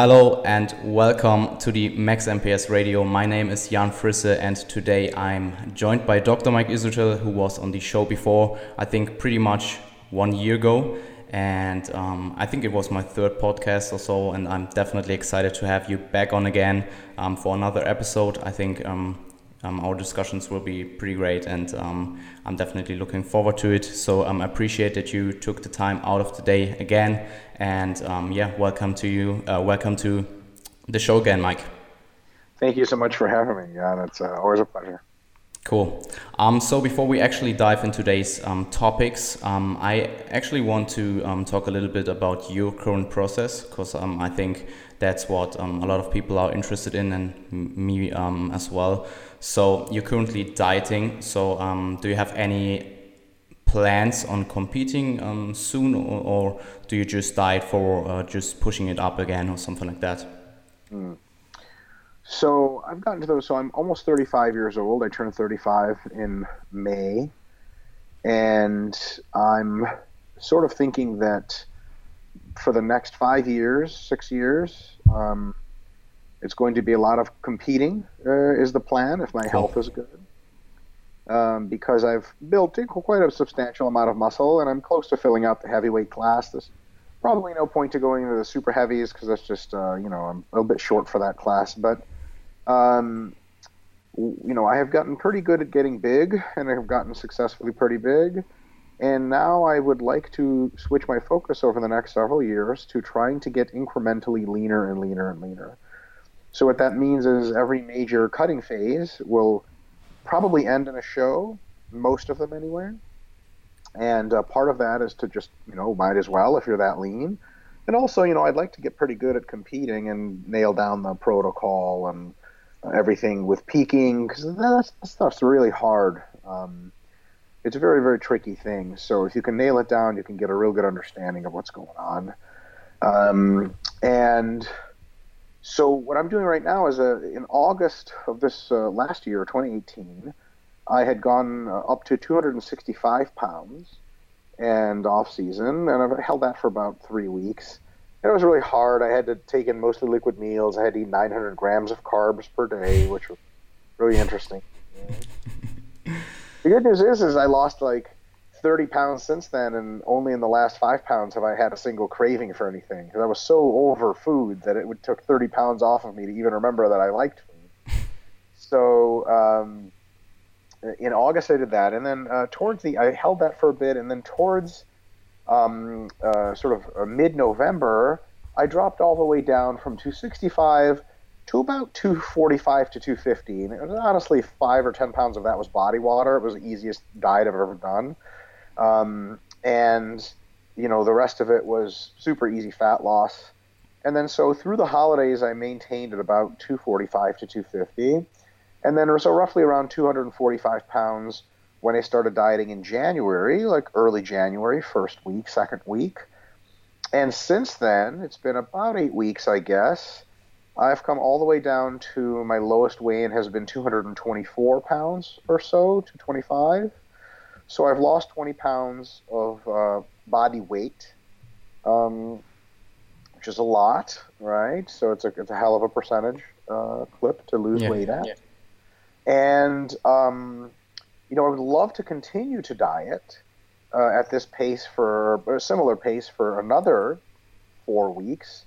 Hello and welcome to the Max MPS Radio. My name is Jan Frisse and today I'm joined by Dr. Mike Israetel who was on the show before, I think pretty much one year ago. And um, I think it was my third podcast or so, and I'm definitely excited to have you back on again um, for another episode. I think um, um, our discussions will be pretty great, and um, I'm definitely looking forward to it. So um, I appreciate that you took the time out of the day again, and um, yeah, welcome to you. Uh, welcome to the show again, Mike. Thank you so much for having me. Yeah, it's uh, always a pleasure. Cool. Um, so before we actually dive into today's um, topics, um, I actually want to um, talk a little bit about your current process because um, I think that's what um, a lot of people are interested in and me as well. So you're currently dieting. So do you have any plans on competing soon, or, or, do you just diet for uh, just pushing it up again or something like that? Mm. So I've gotten to those. So I'm almost 35 years old. I turned 35 in May, and I'm sort of thinking that for the next five years, six years, um, it's going to be a lot of competing. Uh, is the plan if my cool. health is good. Um, because I've built quite a substantial amount of muscle, and I'm close to filling out the heavyweight class. There's probably no point to going into the super heavies because that's just uh, you know I'm a little bit short for that class, but um, you know, I have gotten pretty good at getting big, and I have gotten successfully pretty big. And now I would like to switch my focus over the next several years to trying to get incrementally leaner and leaner and leaner. So what that means is every major cutting phase will probably end in a show, most of them anyway. And uh, part of that is to just, you know, might as well if you're that lean. And also, you know, I'd like to get pretty good at competing and nail down the protocol and everything with peaking because that, stuff's really hard. Um, it's a very very tricky thing. So if you can nail it down, you can get a real good understanding of what's going on. Um, and so what I'm doing right now is uh, in August of this uh, last year, 2018, I had gone uh, up to 265 pounds and off season, and I've held that for about three weeks And it was really hard. I had to take in mostly liquid meals. I had to eat 900 grams of carbs per day, which was really interesting. the good news is, is I lost like 30 pounds since then, and only in the last five pounds have I had a single craving for anything. Because I was so over food that it would took 30 pounds off of me to even remember that I liked food. So um, in August I did that, and then uh, towards the I held that for a bit, and then towards um, uh, sort of uh, mid-November, I dropped all the way down from 265 to about 245 to 250. And was, honestly, five or 10 pounds of that was body water. It was the easiest diet I've ever done. Um, and, you know, the rest of it was super easy fat loss. And then so through the holidays, I maintained at about 245 to 250. And then so roughly around 245 pounds when I started dieting in January, like early January, first week, second week. And since then, it's been about eight weeks, I guess. I've come all the way down to my lowest weigh-in has been 224 pounds or so, 225. So I've lost 20 pounds of uh, body weight, um, which is a lot, right? So it's a it's a hell of a percentage uh, clip to lose yeah. weight at. Yeah. And um, you know, I would love to continue to diet uh, at this pace for a similar pace for another four weeks.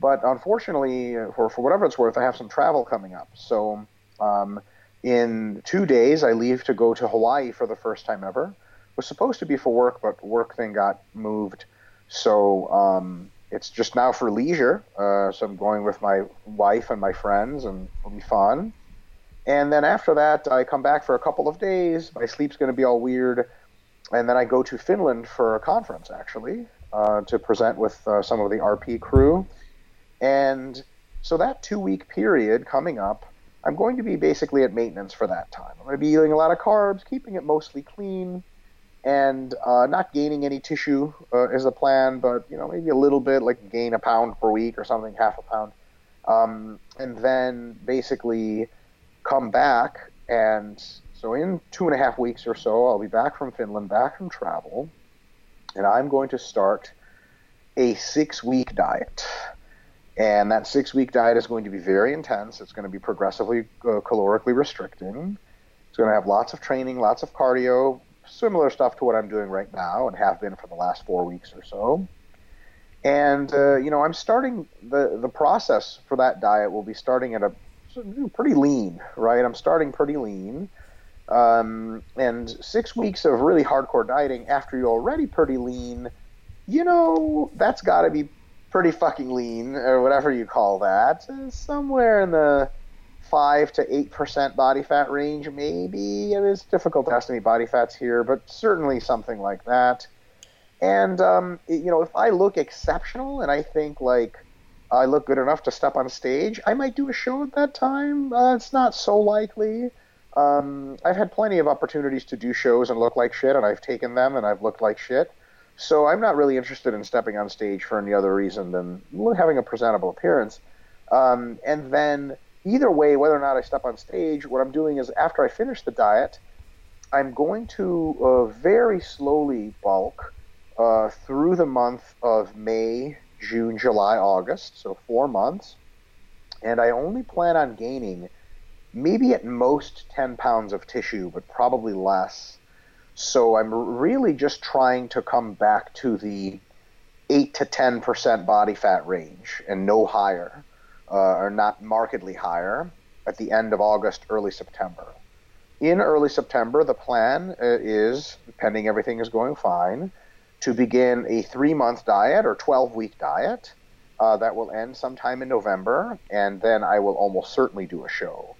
But unfortunately, for, for whatever it's worth, I have some travel coming up. So um, in two days, I leave to go to Hawaii for the first time ever. Was supposed to be for work, but work thing got moved. So um, it's just now for leisure. Uh, so I'm going with my wife and my friends, and it'll be fun. And then after that, I come back for a couple of days. My sleep's going to be all weird. And then I go to Finland for a conference, actually, uh, to present with uh, some of the RP crew. And so that two week period coming up, I'm going to be basically at maintenance for that time. I'm going to be eating a lot of carbs, keeping it mostly clean, and uh, not gaining any tissue uh, is the plan, but you know maybe a little bit, like gain a pound per week or something, half a pound, um, and then basically come back, and so in two and a half weeks or so, I'll be back from Finland, back from travel, and I'm going to start a six week diet. And that six week diet is going to be very intense. It's going to be progressively uh, calorically restricting. It's going to have lots of training, lots of cardio, similar stuff to what I'm doing right now and have been for the last four weeks or so. And uh, you know, I'm starting the the process for that diet will be starting at a pretty lean, right? I'm starting pretty lean. Um, and six weeks of really hardcore dieting after you're already pretty lean, you know, that's got to be pretty fucking lean or whatever you call that. somewhere in the five to eight percent body fat range, maybe. It is difficult to estimate body fats here, but certainly something like that. And um, you know, if I look exceptional and I think like I look good enough to step on stage, I might do a show at that time. Uh, it's not so likely. Um, I've had plenty of opportunities to do shows and look like shit, and I've taken them and I've looked like shit. So I'm not really interested in stepping on stage for any other reason than having a presentable appearance. Um, and then either way, whether or not I step on stage, what I'm doing is after I finish the diet, I'm going to uh, very slowly bulk uh, through the month of May, June, July, August, so four months. And I only plan on gaining maybe at most 10 pounds of tissue, but probably less. So I'm really just trying to come back to the 8 to 10% body fat range and no higher, uh, or not markedly higher, at the end of August, early September. In early September, the plan uh, is, pending everything is going fine, to begin a three month diet or 12 week diet. Uh, that will end sometime in November, and then I will almost certainly do a show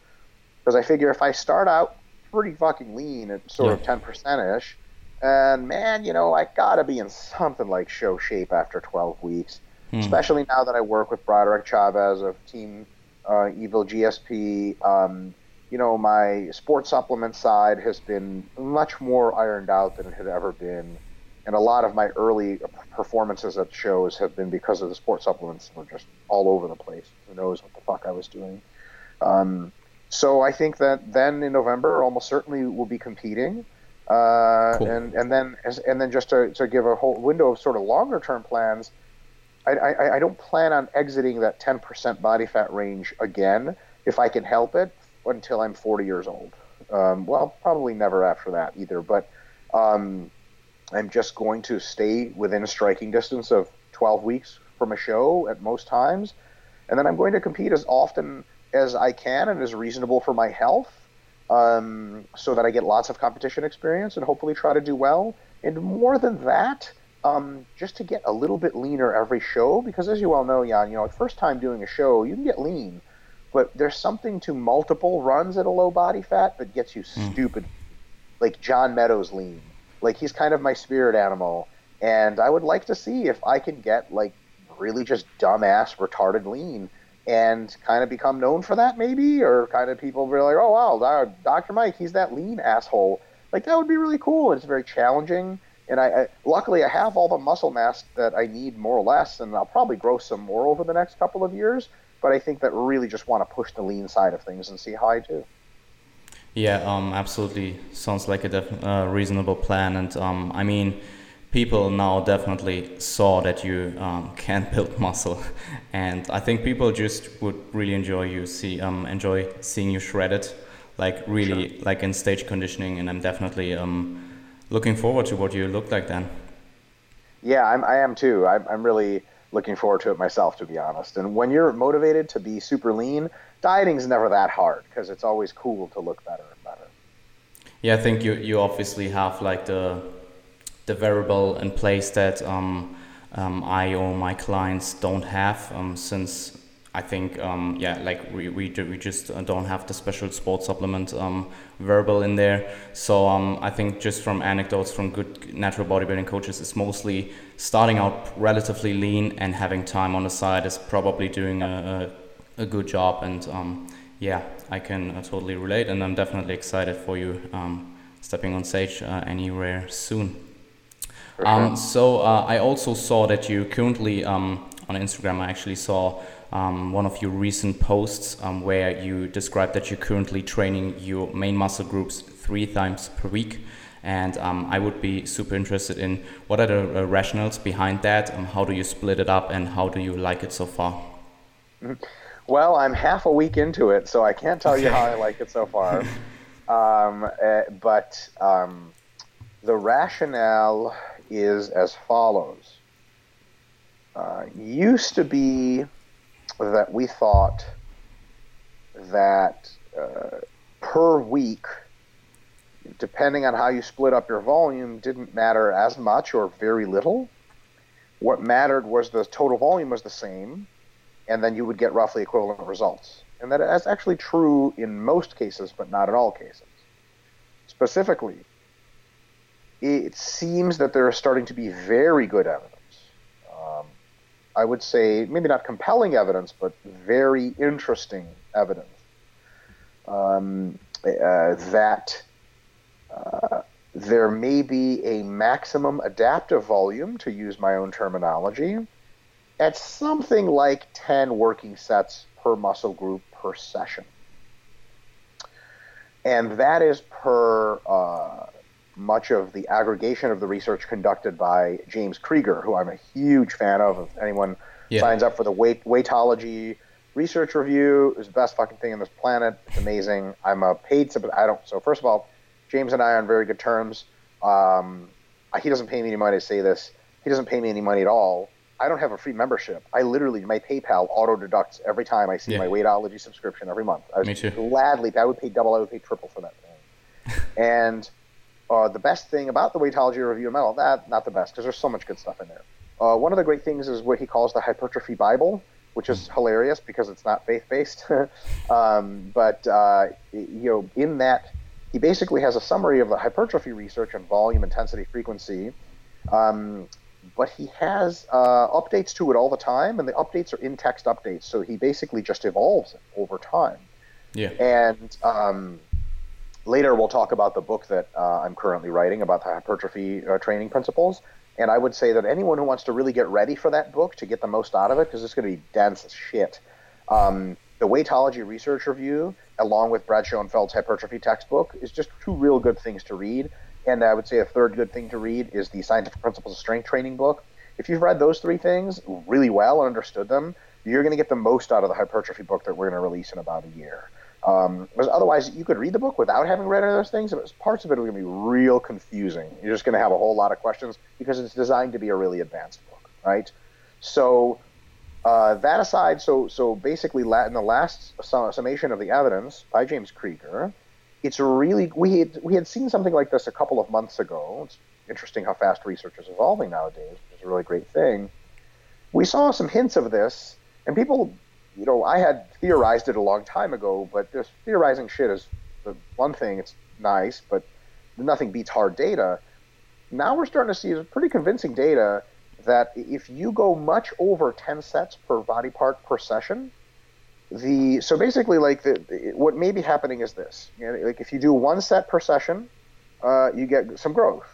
because I figure if I start out pretty fucking lean at sort yeah. of ten percent ish, and man, you know, I gotta be in something like show shape after twelve weeks. Hmm. Especially now that I work with Broderick Chavez of Team uh, Evil GSP. Um, you know, my sports supplement side has been much more ironed out than it had ever been. And a lot of my early performances at shows have been because of the sports supplements were just all over the place. Who knows what the fuck I was doing. Um, so I think that then in November, almost certainly we'll be competing. Uh, cool. and and then and then just to, to give a whole window of sort of longer term plans, I, I, I don't plan on exiting that 10% body fat range again if I can help it until I'm 40 years old. Um, well, probably never after that either, but um, I'm just going to stay within striking distance of 12 weeks from a show at most times, and then I'm going to compete as often as I can and as reasonable for my health, um, so that I get lots of competition experience and hopefully try to do well. And more than that, um, just to get a little bit leaner every show, because as you all know, Jan, you know, first time doing a show, you can get lean, but there's something to multiple runs at a low body fat that gets you mm. stupid, like John Meadows lean. Like he's kind of my spirit animal, and I would like to see if I can get like really just dumbass retarded lean and kind of become known for that maybe or kind of people be like oh wow dr mike he's that lean asshole. Like that would be really cool it's very challenging and I, I, luckily i have all the muscle mass that i need more or less and i'll probably grow some more over the next couple of years but i think that really just want to push the lean side of things and see how i do. Yeah um, absolutely. Sounds like a def- uh, reasonable plan and um, i mean people now definitely saw that you um, can build muscle, and I think people just would really enjoy you see um, enjoy seeing you shredded, like really sure. like in stage conditioning, and I'm definitely um, looking forward to what you look like then. Yeah, I'm, I am too. I'm, I'm really looking forward to it myself, to be honest. And when you're motivated to be super lean, dieting's never that hard because it's always cool to look better and better. Yeah, I think you you obviously have like the the variable in place that um, um, I or my clients don't have um, since I think um, yeah like we, we, we just don't have the special sports supplement um, variable in there so um, I think just from anecdotes from good natural bodybuilding coaches it's mostly starting out relatively lean and having time on the side is probably doing a, a, a good job and yeah I can uh, totally relate and I'm definitely excited for you stepping on stage uh, anywhere soon. Um, so uh, I also saw that you currently um, on Instagram. I actually saw um, one of your recent posts um, where you described that you're currently training your main muscle groups three times per week. And um, I would be super interested in what are the uh, rationales behind that? Um, how do you split it up, and how do you like it so far? Well, I'm half a week into it, so I can't tell you how I like it so far. Um, uh, but um, the rationale is as follows. Uh, used to be that we thought that uh, per week, depending on how you split up your volume, didn't matter as much or very little. What mattered was the total volume was the same, and then you would get roughly equivalent results. And that is actually true in most cases, but not in all cases. Specifically, it seems that there is starting to be very good evidence. Um, I would say maybe not compelling evidence, but very interesting evidence um, uh, that uh, there may be a maximum adaptive volume, to use my own terminology, at something like 10 working sets per muscle group per session. And that is per uh, much of the aggregation of the research conducted by James Krieger, who I'm a huge fan of. If anyone yeah. signs up for the weight, Weightology research review, is the best fucking thing on this planet. It's amazing. I'm a paid, sub. I don't. So first of all, James and I are on very good terms. Um, he doesn't pay me any money to say this. He doesn't pay me any money at all. I don't have a free membership. I literally my PayPal auto deducts every time I see yeah. my Weightology subscription every month. I Me too. Gladly, I would pay double. I would pay triple for that thing. and uh, the best thing about the Weightology Review Medal, that not the best because there's so much good stuff in there. Uh, one of the great things is what he calls the hypertrophy Bible, which is mm. hilarious because it's not faith based. um, but uh, you know, in that, he basically has a summary of the hypertrophy research on volume, intensity, frequency. Um, but he has uh, updates to it all the time, and the updates are in text updates. So he basically just evolves it over time. Yeah. And um, later we'll talk about the book that uh, I'm currently writing about the hypertrophy uh, training principles. And I would say that anyone who wants to really get ready for that book to get the most out of it, because it's going to be dense as shit. Um, the Weightology Research Review, along with Brad Schoenfeld's hypertrophy textbook, is just two real good things to read. And I would say a third good thing to read is the Scientific Principles of Strength Training book. If you've read those three things really well and understood them, you're going to get the most out of the hypertrophy book that we're going to release in about a year. Um, because otherwise, you could read the book without having read any of those things. But parts of it are going to be real confusing. You're just going to have a whole lot of questions because it's designed to be a really advanced book, right? So uh, that aside, so so basically, in the last summation of the evidence by James Krieger, it's really we had we had seen something like this a couple of months ago. It's interesting how fast research is evolving nowadays, which is a really great thing. We saw some hints of this, and people, you know, I had theorized it a long time ago, but this theorizing shit is the one thing. It's nice, but nothing beats hard data. Now we're starting to see pretty convincing data that if you go much over 10 sets per body part per session, the so basically like the, what may be happening is this you know, like if you do one set per session uh, you get some growth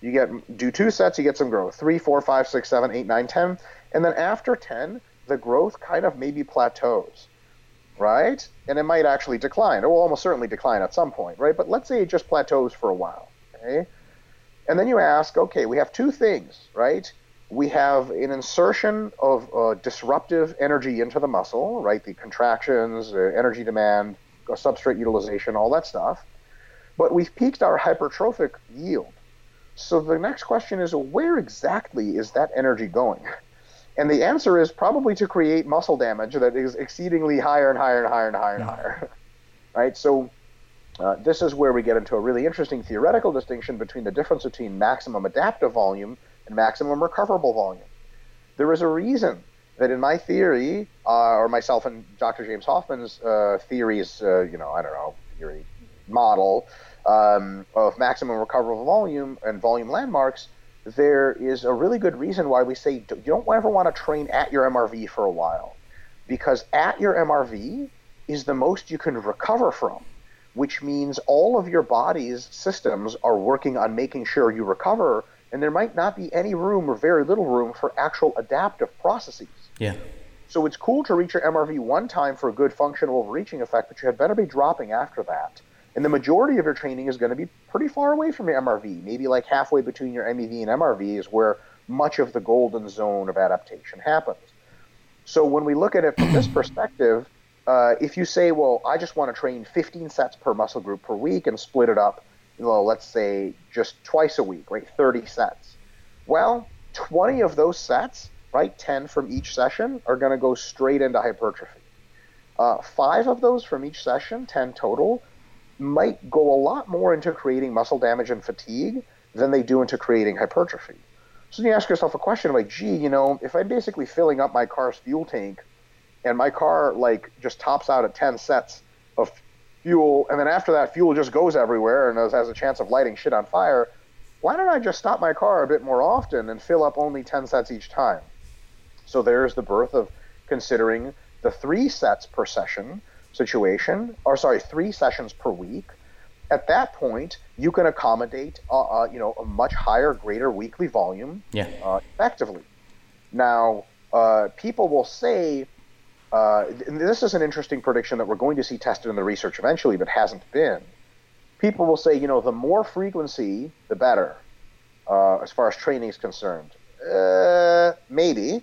you get do two sets you get some growth three four five six seven eight nine ten and then after 10 the growth kind of maybe plateaus right and it might actually decline it will almost certainly decline at some point right but let's say it just plateaus for a while okay and then you ask okay we have two things right we have an insertion of uh, disruptive energy into the muscle, right? The contractions, uh, energy demand, uh, substrate utilization, all that stuff. But we've peaked our hypertrophic yield. So the next question is where exactly is that energy going? And the answer is probably to create muscle damage that is exceedingly higher and higher and higher and higher and higher. right? So uh, this is where we get into a really interesting theoretical distinction between the difference between maximum adaptive volume and maximum recoverable volume. There is a reason that in my theory, uh, or myself and Dr. James Hoffman's uh, theories, uh, you know, I don't know, theory model um, of maximum recoverable volume and volume landmarks, there is a really good reason why we say you don't ever want to train at your MRV for a while. Because at your MRV is the most you can recover from, which means all of your body's systems are working on making sure you recover and there might not be any room or very little room for actual adaptive processes. Yeah. So it's cool to reach your MRV one time for a good functional overreaching effect, but you had better be dropping after that. And the majority of your training is going to be pretty far away from your MRV, maybe like halfway between your MEV and MRV is where much of the golden zone of adaptation happens. So when we look at it from this perspective, uh, if you say, well, I just want to train 15 sets per muscle group per week and split it up, you know, let's say just twice a week, right? 30 sets. Well, 20 of those sets, right, 10 from each session, are going to go straight into hypertrophy. Uh, five of those from each session, 10 total, might go a lot more into creating muscle damage and fatigue than they do into creating hypertrophy. So you ask yourself a question like, gee, you know, if I'm basically filling up my car's fuel tank and my car like just tops out at 10 sets of fuel, and then after that fuel just goes everywhere and has a chance of lighting shit on fire, why don't I just stop my car a bit more often and fill up only 10 sets each time? So there's the birth of considering the three sets per session situation, or sorry, three sessions per week. At that point, you can accommodate, uh, uh, you know, a much higher, greater weekly volume yeah. uh, effectively. Now, uh, people will say, uh, this is an interesting prediction that we're going to see tested in the research eventually, but hasn't been. People will say, you know, the more frequency, the better, uh, as far as training is concerned. Uh, maybe.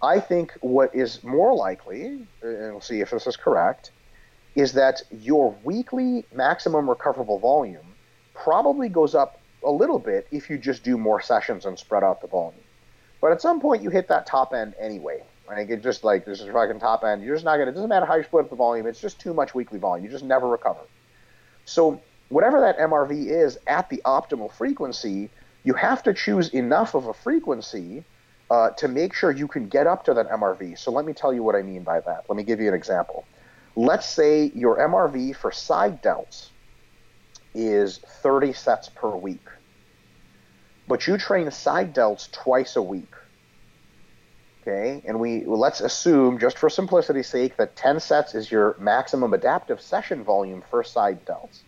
I think what is more likely, and we'll see if this is correct, is that your weekly maximum recoverable volume probably goes up a little bit if you just do more sessions and spread out the volume. But at some point, you hit that top end anyway. Right? It just like this is fucking top end. You're just not gonna. It doesn't matter how you split up the volume. It's just too much weekly volume. You just never recover. So whatever that MRV is at the optimal frequency, you have to choose enough of a frequency uh, to make sure you can get up to that MRV. So let me tell you what I mean by that. Let me give you an example. Let's say your MRV for side delts is 30 sets per week, but you train side delts twice a week. Okay, and we let's assume, just for simplicity's sake, that 10 sets is your maximum adaptive session volume for side delts.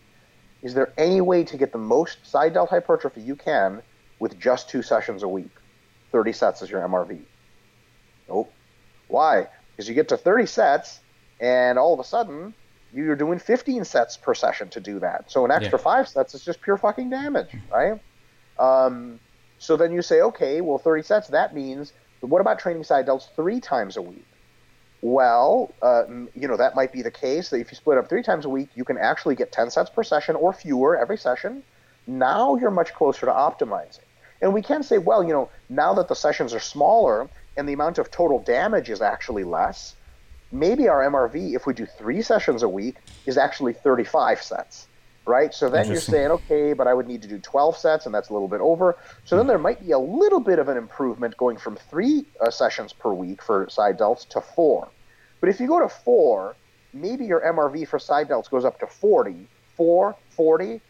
Is there any way to get the most side delt hypertrophy you can with just two sessions a week? 30 sets is your MRV. Nope. Why? Because you get to 30 sets, and all of a sudden, you're doing 15 sets per session to do that. So an extra yeah. five sets is just pure fucking damage, right? Um, so then you say, okay, well, 30 sets, that means what about training side delts three times a week? Well, uh, you know, that might be the case that if you split up three times a week, you can actually get 10 sets per session or fewer every session. Now you're much closer to optimizing. And we can say, well, you know, now that the sessions are smaller and the amount of total damage is actually less, maybe our MRV, if we do three sessions a week, is actually 35 sets right? So then you're saying, okay, but I would need to do 12 sets, and that's a little bit over. So then hmm. there might be a little bit of an improvement going from three uh, sessions per week for side delts to four. But if you go to four, maybe your MRV for side delts goes up to 40. Four, 40,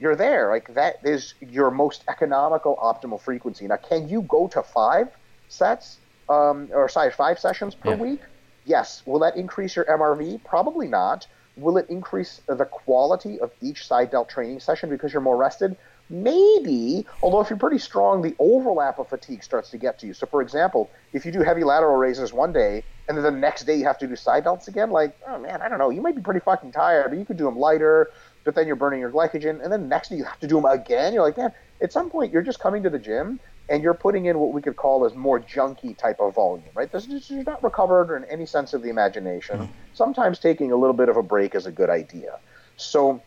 you're there. Like that is your most economical optimal frequency. Now, can you go to five sets um, or sorry, five sessions per yeah. week? Yes. Will that increase your MRV? Probably not. Will it increase the quality of each side delt training session because you're more rested? Maybe, although if you're pretty strong, the overlap of fatigue starts to get to you. So, for example, if you do heavy lateral raises one day and then the next day you have to do side delts again, like, oh man, I don't know, you might be pretty fucking tired, but you could do them lighter, but then you're burning your glycogen, and then next day you have to do them again. You're like, man, at some point you're just coming to the gym and you're putting in what we could call as more junky type of volume, right? This is you're not recovered in any sense of the imagination. Mm-hmm. Sometimes taking a little bit of a break is a good idea. So,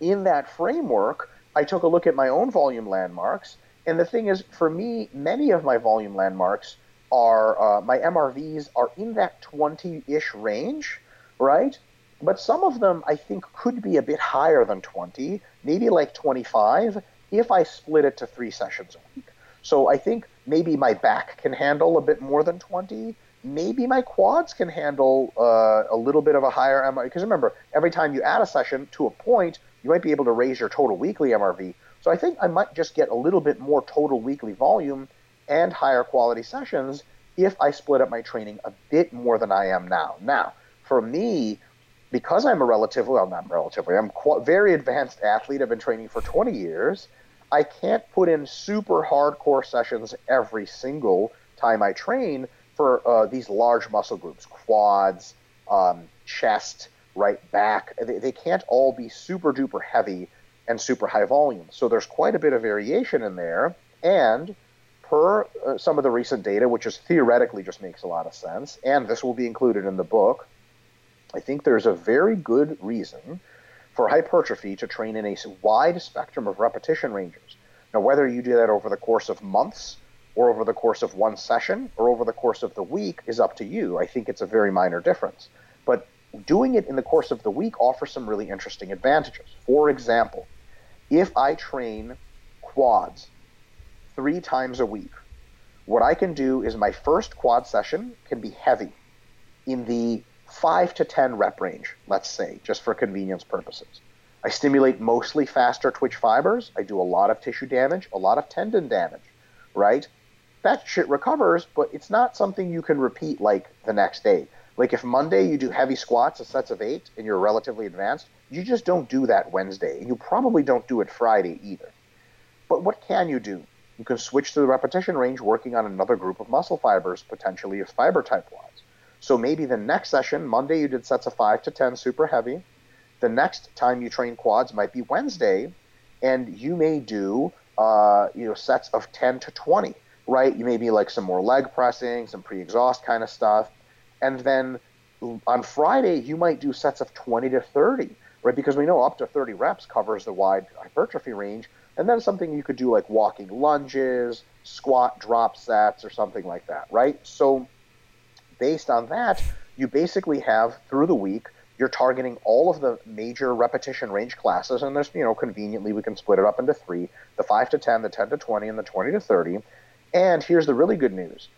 in that framework, I took a look at my own volume landmarks, and the thing is, for me, many of my volume landmarks are uh, my MRVs are in that 20-ish range, right? But some of them I think could be a bit higher than 20, maybe like 25, if I split it to three sessions a week. So I think maybe my back can handle a bit more than 20. Maybe my quads can handle uh, a little bit of a higher MRV. Because remember, every time you add a session to a point, you might be able to raise your total weekly MRV. So I think I might just get a little bit more total weekly volume and higher quality sessions if I split up my training a bit more than I am now. Now, for me, because I'm a relatively, well, not relatively, I'm very advanced athlete. I've been training for 20 years. I can't put in super hardcore sessions every single time I train for uh, these large muscle groups, quads, um, chest, right back. They, they can't all be super duper heavy and super high volume. So there's quite a bit of variation in there. And per uh, some of the recent data, which is theoretically just makes a lot of sense, and this will be included in the book, I think there's a very good reason for hypertrophy to train in a wide spectrum of repetition ranges. Now, whether you do that over the course of months, or over the course of one session, or over the course of the week is up to you. I think it's a very minor difference. But doing it in the course of the week offers some really interesting advantages. For example, if I train quads three times a week, what I can do is my first quad session can be heavy in the five to 10 rep range, let's say, just for convenience purposes. I stimulate mostly faster twitch fibers. I do a lot of tissue damage, a lot of tendon damage, right? That shit recovers, but it's not something you can repeat like the next day. Like if Monday you do heavy squats, a sets of eight, and you're relatively advanced, you just don't do that Wednesday. And you probably don't do it Friday either. But what can you do? You can switch to the repetition range working on another group of muscle fibers, potentially if fiber type wise. So maybe the next session, Monday, you did sets of five to 10 super heavy. The next time you train quads might be Wednesday, and you may do uh, you know sets of 10 to 20, right? You may be like some more leg pressing, some pre-exhaust kind of stuff, and then on Friday you might do sets of 20 to 30, right? Because we know up to 30 reps covers the wide hypertrophy range, and then something you could do like walking lunges, squat drop sets, or something like that, right? So based on that, you basically have through the week you're targeting all of the major repetition range classes, and there's, you know, conveniently we can split it up into three the 5 to 10, the 10 to 20, and the 20 to 30. And here's the really good news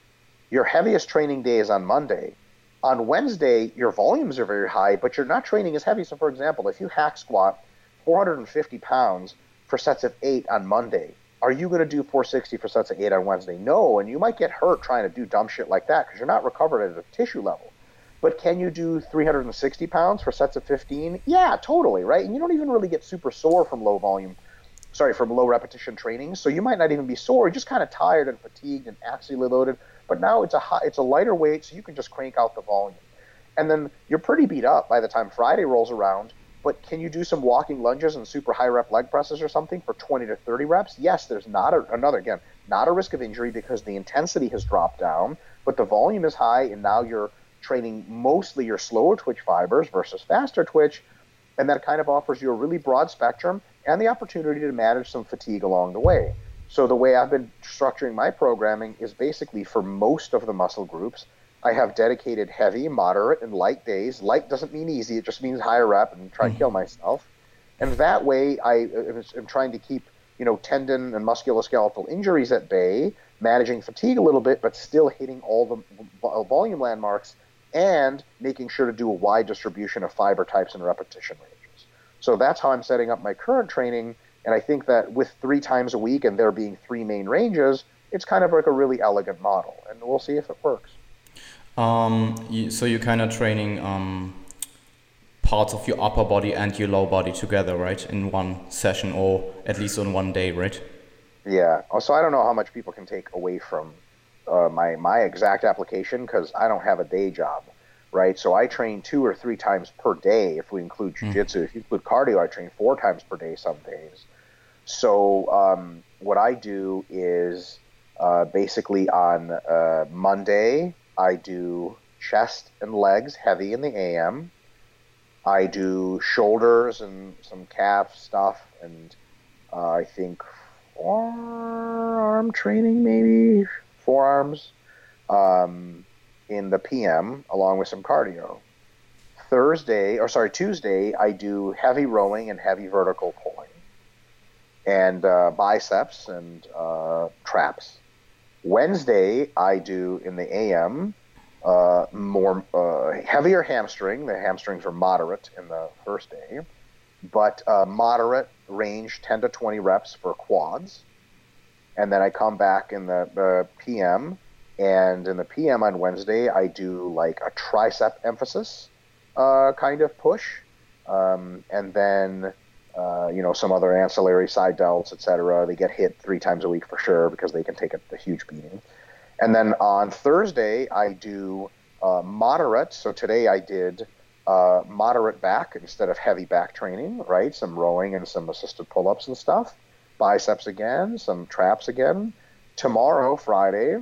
your heaviest training day is on Monday. On Wednesday, your volumes are very high, but you're not training as heavy. So, for example, if you hack squat 450 pounds for sets of eight on Monday, are you going to do 460 for sets of eight on Wednesday? No, and you might get hurt trying to do dumb shit like that because you're not recovered at a tissue level. But can you do 360 pounds for sets of 15? Yeah, totally, right? And you don't even really get super sore from low volume, sorry, from low repetition training. So you might not even be sore. You're just kind of tired and fatigued and axially loaded. But now it's a high, it's a lighter weight, so you can just crank out the volume. And then you're pretty beat up by the time Friday rolls around. But can you do some walking lunges and super high rep leg presses or something for 20 to 30 reps? Yes, there's not a, another again, not a risk of injury because the intensity has dropped down, but the volume is high, and now you're training mostly your slower twitch fibers versus faster twitch, and that kind of offers you a really broad spectrum and the opportunity to manage some fatigue along the way. So the way I've been structuring my programming is basically for most of the muscle groups, I have dedicated heavy, moderate, and light days. Light doesn't mean easy; it just means higher rep and try mm-hmm. to kill myself. And that way, I uh, uh, am trying to keep you know tendon and musculoskeletal injuries at bay, managing fatigue a little bit, but still hitting all the uh, volume landmarks and making sure to do a wide distribution of fiber types and repetition ranges. So that's how I'm setting up my current training. And I think that with three times a week and there being three main ranges, it's kind of like a really elegant model. And we'll see if it works. Um, you, so you're kind of training um, parts of your upper body and your lower body together, right, in one session or at least on one day, right? Yeah. Also, I don't know how much people can take away from uh, my my exact application because I don't have a day job, right? So I train two or three times per day if we include hmm. jujitsu. Mm. If you include cardio, I train four times per day some days. So um, what I do is uh, basically on uh, Monday I do chest and legs heavy in the AM. I do shoulders and some calf stuff, and uh, I think forearm training maybe forearms um, in the PM along with some cardio. Thursday, or sorry, Tuesday, I do heavy rowing and heavy vertical pulling, and uh, biceps and uh, traps. Wednesday, I do in the AM uh, more uh, heavier hamstring. The hamstrings are moderate in the first day, but uh, moderate range 10 to 20 reps for quads and then I come back in the, the PM, and in the PM on Wednesday, I do like a tricep emphasis uh, kind of push, um, and then uh, you know some other ancillary side delts, etc. They get hit three times a week for sure because they can take a, a huge beating. And then on Thursday, I do uh, moderate. So today I did uh, moderate back instead of heavy back training, right? Some rowing and some assisted pull ups and stuff biceps again, some traps again, tomorrow, Friday,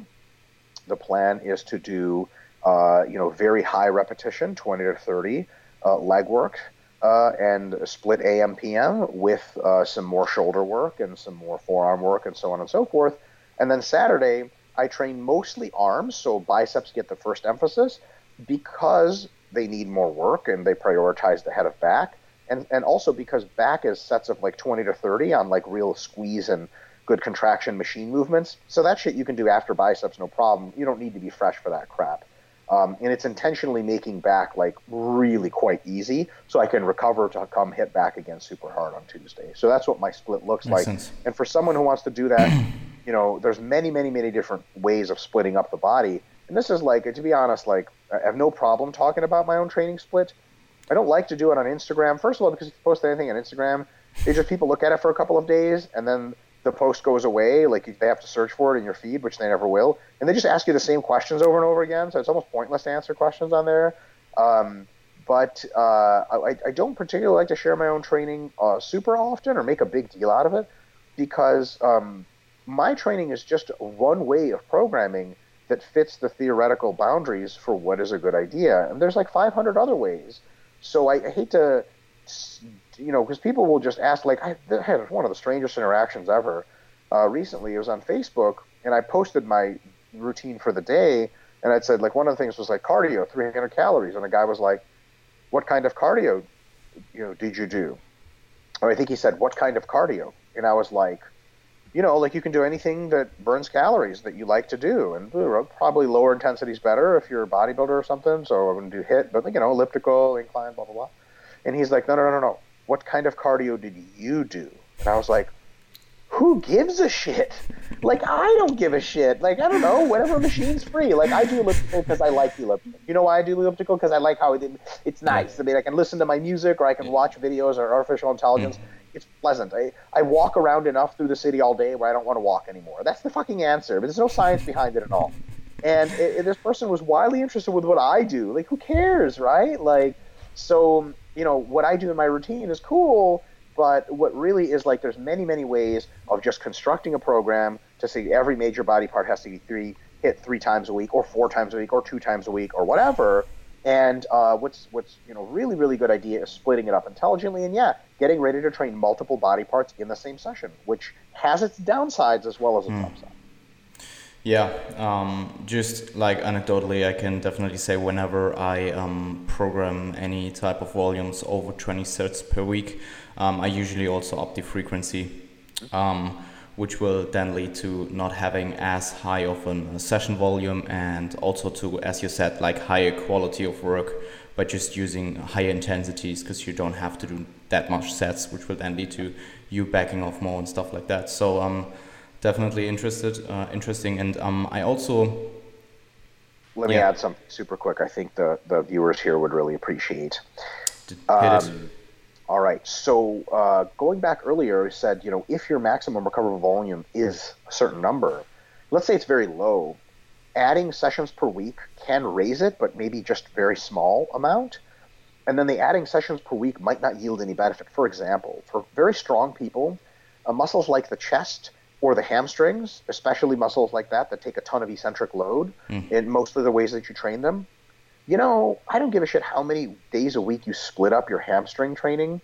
the plan is to do, uh, you know, very high repetition, 20 to 30 uh, leg work, uh, and split AM PM with uh, some more shoulder work and some more forearm work and so on and so forth. And then Saturday, I train mostly arms, so biceps get the first emphasis because they need more work and they prioritize the head of back. And, and also because back is sets of like 20 to 30 on like real squeeze and good contraction machine movements. So that shit you can do after biceps, no problem. You don't need to be fresh for that crap. Um, and it's intentionally making back like really quite easy so I can recover to come hit back again super hard on Tuesday. So that's what my split looks Makes like. Sense. And for someone who wants to do that, you know, there's many, many, many different ways of splitting up the body. And this is like, to be honest, like I have no problem talking about my own training split. I don't like to do it on Instagram. First of all, because if you post anything on Instagram, it's just people look at it for a couple of days and then the post goes away, like they have to search for it in your feed, which they never will, and they just ask you the same questions over and over again. So it's almost pointless to answer questions on there. Um, but uh, I, I, don't particularly like to share my own training uh, super often or make a big deal out of it because um, my training is just one way of programming that fits the theoretical boundaries for what is a good idea. And there's like 500 other ways. So I, I hate to you know, because people will just ask, like, I had one of the strangest interactions ever uh, recently. It was on Facebook, and I posted my routine for the day, and I said, like, one of the things was like cardio, 300 calories, and the guy was like, "What kind of cardio, you know, did you do?" Or I think he said, "What kind of cardio?" And I was like, you know, like you can do anything that burns calories that you like to do, and probably lower intensity is better if you're a bodybuilder or something. So I wouldn't do HIIT, but like, you know, elliptical, incline, blah blah blah. And he's like, no, no, no, no what kind of cardio did you do? And I was like, who gives a shit? Like I don't give a shit. Like I don't know, whatever machine's free. Like I do elliptical because I like elliptical. You know why I do elliptical? Because I like how it, it's nice. I mean, I can listen to my music or I can watch videos or artificial intelligence. Mm. It's pleasant. I, I walk around enough through the city all day where I don't want to walk anymore. That's the fucking answer. But there's no science behind it at all. And it, it, this person was wildly interested with what I do. Like who cares, right? Like so you know, what I do in my routine is cool, but what really is like there's many, many ways of just constructing a program to say every major body part has to be three hit three times a week or four times a week or two times a week or whatever. And uh, what's what's you know really really good idea is splitting it up intelligently and yeah, getting ready to train multiple body parts in the same session, which has its downsides as well as its mm. upsides. Yeah, um, just like anecdotally, I can definitely say whenever I um, program any type of volumes over 20 sets per week, um, I usually also up the frequency, um, which will then lead to not having as high of a session volume and also to, as you said, like higher quality of work by just using higher intensities because you don't have to do that much sets, which will then lead to you backing off more and stuff like that. So, um, definitely interested, uh, interesting. And um, I also let me yeah. add something super quick. I think the the viewers here would really appreciate. Um, all right. So uh, going back earlier, I said you know if your maximum recoverable volume is a certain number, let's say it's very low, adding sessions per week can raise it, but maybe just very small amount. And then the adding sessions per week might not yield any benefit. For example, for very strong people, uh, muscles like the chest or the hamstrings, especially muscles like that that take a ton of eccentric load mm. in most of the ways that you train them. You know, I don't give a shit how many days a week you split up your hamstring training.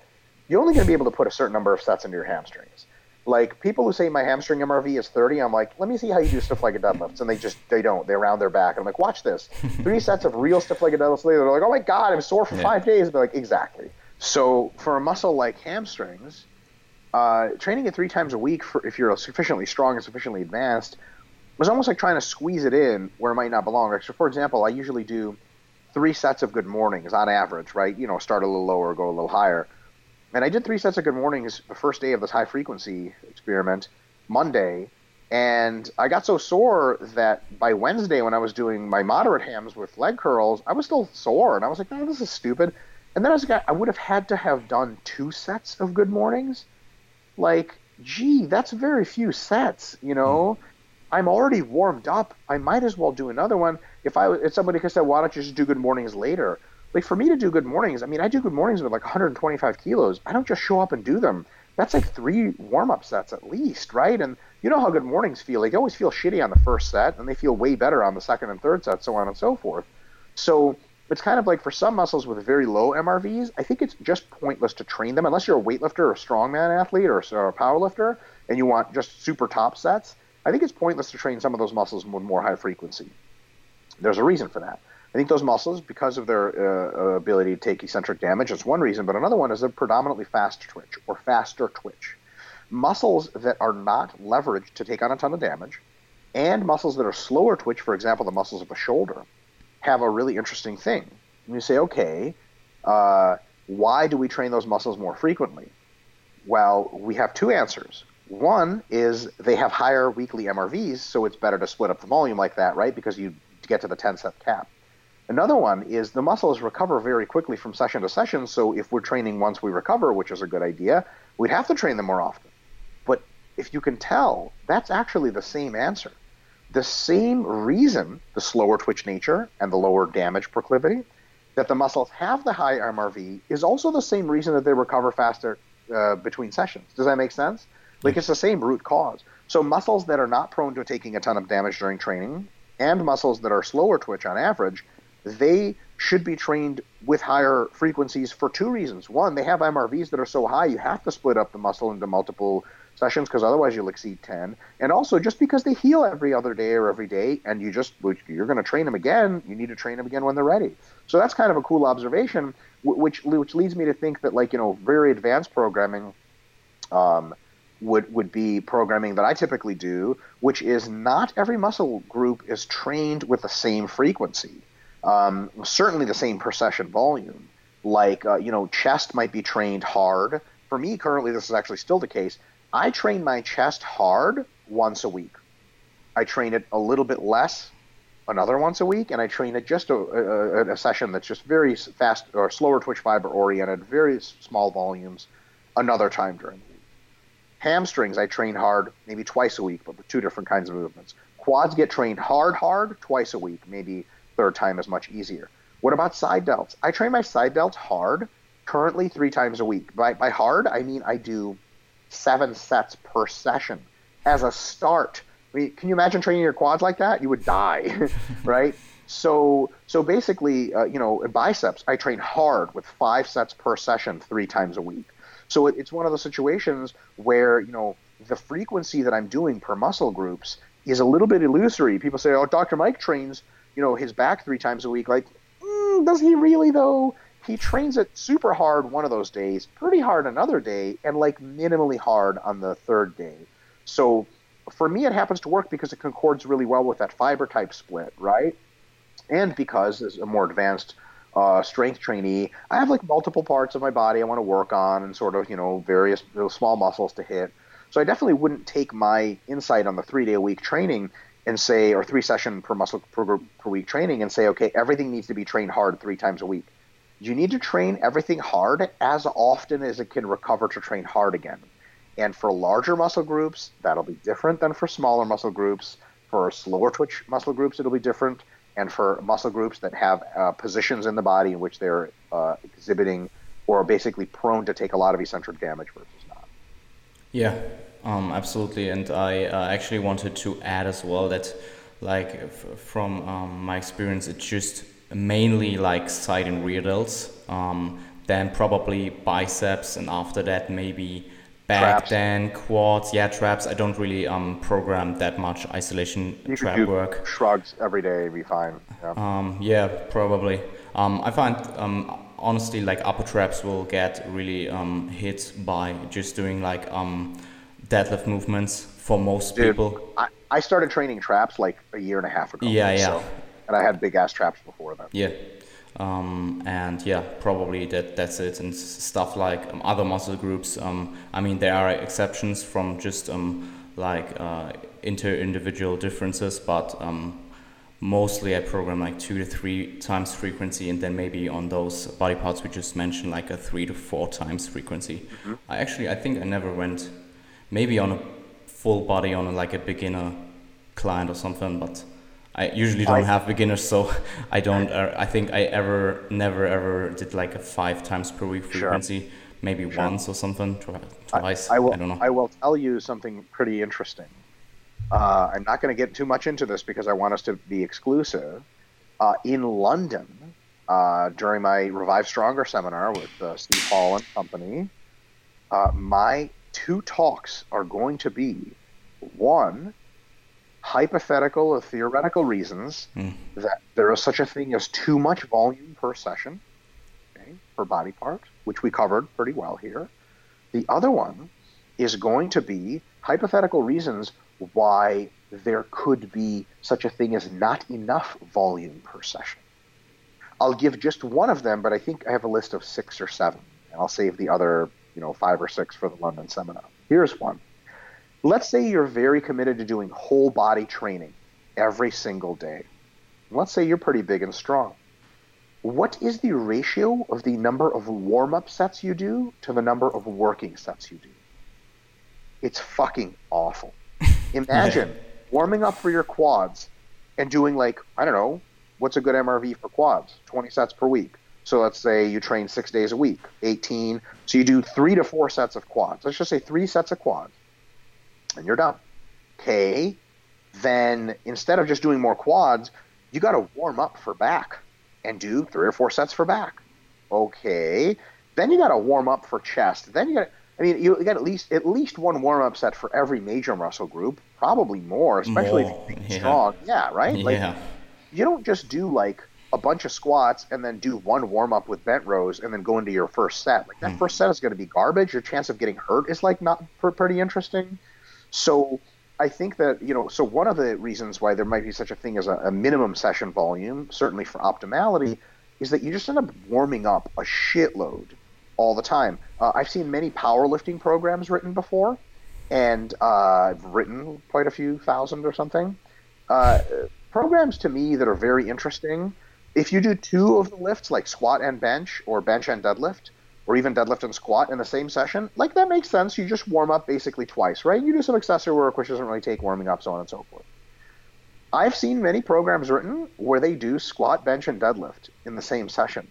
You're only going to be able to put a certain number of sets into your hamstrings. Like people who say my hamstring MRV is 30, I'm like, let me see how you do stiff-legged deadlifts, and they just they don't. They round their back. I'm like, watch this, three sets of real stiff-legged deadlifts later. They're like, oh my god, I'm sore for yeah. five days. They're like, exactly. So for a muscle like hamstrings, uh, training it three times a week for if you're sufficiently strong and sufficiently advanced was almost like trying to squeeze it in where it might not belong. So, for example, I usually do three sets of good mornings on average, right? You know, start a little lower, go a little higher. And I did three sets of good mornings the first day of this high frequency experiment, Monday, and I got so sore that by Wednesday, when I was doing my moderate hams with leg curls, I was still sore, and I was like, "No, this is stupid." And then I was like, I would have had to have done two sets of good mornings like, gee, that's very few sets, you know. Mm. I'm already warmed up. I might as well do another one. If I if somebody could say, why don't you just do good mornings later? Like for me to do good mornings, I mean, I do good mornings with like 125 kilos. I don't just show up and do them. That's like three warm up sets at least, right? And you know how good mornings feel. Like, They always feel shitty on the first set, and they feel way better on the second and third set, so on and so forth. So it's kind of like for some muscles with very low MRVs, I think it's just pointless to train them unless you're a weightlifter or a strongman athlete or, or a powerlifter and you want just super top sets. I think it's pointless to train some of those muscles with more high frequency. There's a reason for that. I think those muscles, because of their uh, ability to take eccentric damage, is one reason, but another one is they're predominantly fast twitch or faster twitch. Muscles that are not leveraged to take on a ton of damage, and muscles that are slower twitch, for example, the muscles of the shoulder, have a really interesting thing. And you say, okay, uh, why do we train those muscles more frequently? Well, we have two answers. One is they have higher weekly MRVs, so it's better to split up the volume like that, right? Because you get to the 10 set cap. Another one is the muscles recover very quickly from session to session, so if we're training once we recover, which is a good idea, we'd have to train them more often. But if you can tell, that's actually the same answer. The same reason, the slower twitch nature and the lower damage proclivity, that the muscles have the high MRV is also the same reason that they recover faster uh, between sessions. Does that make sense? Like it's the same root cause. So muscles that are not prone to taking a ton of damage during training and muscles that are slower twitch on average, they should be trained with higher frequencies for two reasons. One, they have MRVs that are so high you have to split up the muscle into multiple sessions because otherwise you'll exceed 10. And also just because they heal every other day or every day and you just you're going to train them again, you need to train them again when they're ready. So that's kind of a cool observation which which leads me to think that like, you know, very advanced programming um, would would be programming that I typically do, which is not every muscle group is trained with the same frequency. Um, certainly the same per session volume. Like uh, you know, chest might be trained hard. For me, currently, this is actually still the case. I train my chest hard once a week. I train it a little bit less another once a week, and I train it just a, a, a session that's just very fast or slower twitch fiber oriented, very small volumes, another time during the week. Hamstrings, I train hard maybe twice a week, but with two different kinds of movements. Quads get trained hard, hard twice a week. Maybe third time is much easier. What about side delts? I train my side delts hard, currently three times a week. By, by hard, I mean I do seven sets per session as a start. I mean, can you imagine training your quads like that? You would die, right? So, so basically, uh, you know, biceps, I train hard with five sets per session, three times a week. So it, it's one of those situations where you know the frequency that I'm doing per muscle groups is a little bit illusory. People say, "Oh, Dr. Mike trains, you know, his back three times a week." Like, mm, does he really though? He trains it super hard one of those days, pretty hard another day, and like minimally hard on the third day. So for me, it happens to work because it concords really well with that fiber type split, right? And because as a more advanced uh, strength trainee, I have like multiple parts of my body I want to work on and sort of, you know, various you know, small muscles to hit. So I definitely wouldn't take my insight on the three day a week training and say, or three session per muscle per, per week training and say, okay, everything needs to be trained hard three times a week. You need to train everything hard as often as it can recover to train hard again. And for larger muscle groups, that'll be different than for smaller muscle groups. For slower twitch muscle groups, it'll be different and for muscle groups that have uh, positions in the body in which they're uh, exhibiting or are basically prone to take a lot of eccentric damage versus not. Yeah, um, absolutely. And I uh, actually wanted to add as well that, like, f- from um, my experience, it just mainly like side and rear delts, um, then probably biceps, and after that, maybe back traps. then quads. Yeah traps. I don't really um program that much isolation you trap do work. shrugs every day be fine yeah. um yeah probably. Um i find um honestly like upper traps will get really um hit by just doing like um deadlift movements for most Dude, people. I, I started training traps like a year and a half ago yeah yeah. so, and i had big ass traps before then. yeah um, and yeah, probably that that's it. And stuff like um, other muscle groups. Um, I mean, there are exceptions from just um, like uh, inter individual differences, but um, mostly I program like two to three times frequency, and then maybe on those body parts we just mentioned, like a three to four times frequency. Mm-hmm. I actually I think I never went maybe on a full body on a, like a beginner client or something, but I usually don't I, have beginners, so I don't. Uh, I think I ever, never, ever did like a five times per week frequency, sure. maybe sure. once or something, twice. I, I, will. I don't know. I will tell you something pretty interesting. Uh, I'm not going to get too much into this because I want us to be exclusive. Uh, in London, uh, during my Revive Stronger seminar with uh, Steve Hall and company, uh, my two talks are going to be one, hypothetical or theoretical reasons mm. that there is such a thing as too much volume per session okay, per body part, which we covered pretty well here. The other one is going to be hypothetical reasons why there could be such a thing as not enough volume per session. I'll give just one of them, but I think I have a list of six or seven, and I'll save the other, you know, five or six for the London seminar. Here's one. Let's say you're very committed to doing whole body training every single day. Let's say you're pretty big and strong. What is the ratio of the number of warm up sets you do to the number of working sets you do? It's fucking awful. Imagine yeah. warming up for your quads and doing like, I don't know, what's a good MRV for quads? 20 sets per week. So let's say you train six days a week, 18. So you do three to four sets of quads. Let's just say three sets of quads, and you're done. Okay. Then instead of just doing more quads, you got to warm up for back and do three or four sets for back. Okay. Then you got to warm up for chest. Then you got I mean, you got at least at least one warm up set for every major muscle group, probably more, especially more, if you're yeah. strong. Yeah, right. Like, yeah you don't just do like a bunch of squats and then do one warm up with bent rows and then go into your first set. Like that mm. first set is going to be garbage. Your chance of getting hurt is like not pretty interesting. So I think that you know. So one of the reasons why there might be such a thing as a, a minimum session volume, certainly for optimality, is that you just end up warming up a shitload all the time. Uh, I've seen many powerlifting programs written before, and uh, I've written quite a few thousand or something. Uh, programs to me that are very interesting, if you do two of the lifts, like squat and bench, or bench and deadlift, or even deadlift and squat in the same session, like that makes sense. You just warm up basically twice, right? You do some accessory work, which doesn't really take warming up, so on and so forth. I've seen many programs written where they do squat, bench, and deadlift in the same session.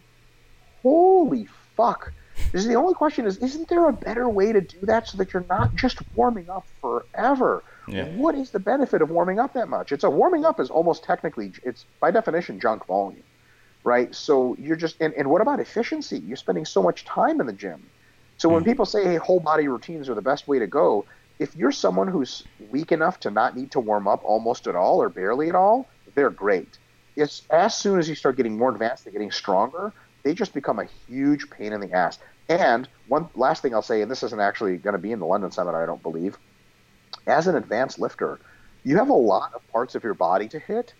Holy fuck. This is the only question is isn't there a better way to do that so that you're not just warming up forever? Yeah. What is the benefit of warming up that much? It's a warming up is almost technically it's by definition junk volume, right? So you're just and, and what about efficiency? You're spending so much time in the gym. So when hmm. people say hey whole body routines are the best way to go, if you're someone who's weak enough to not need to warm up almost at all or barely at all, they're great. It's as soon as you start getting more advanced and getting stronger, they just become a huge pain in the ass. And one last thing I'll say, and this isn't actually going to be in the London seminar, I don't believe as an advanced lifter, you have a lot of parts of your body to hit,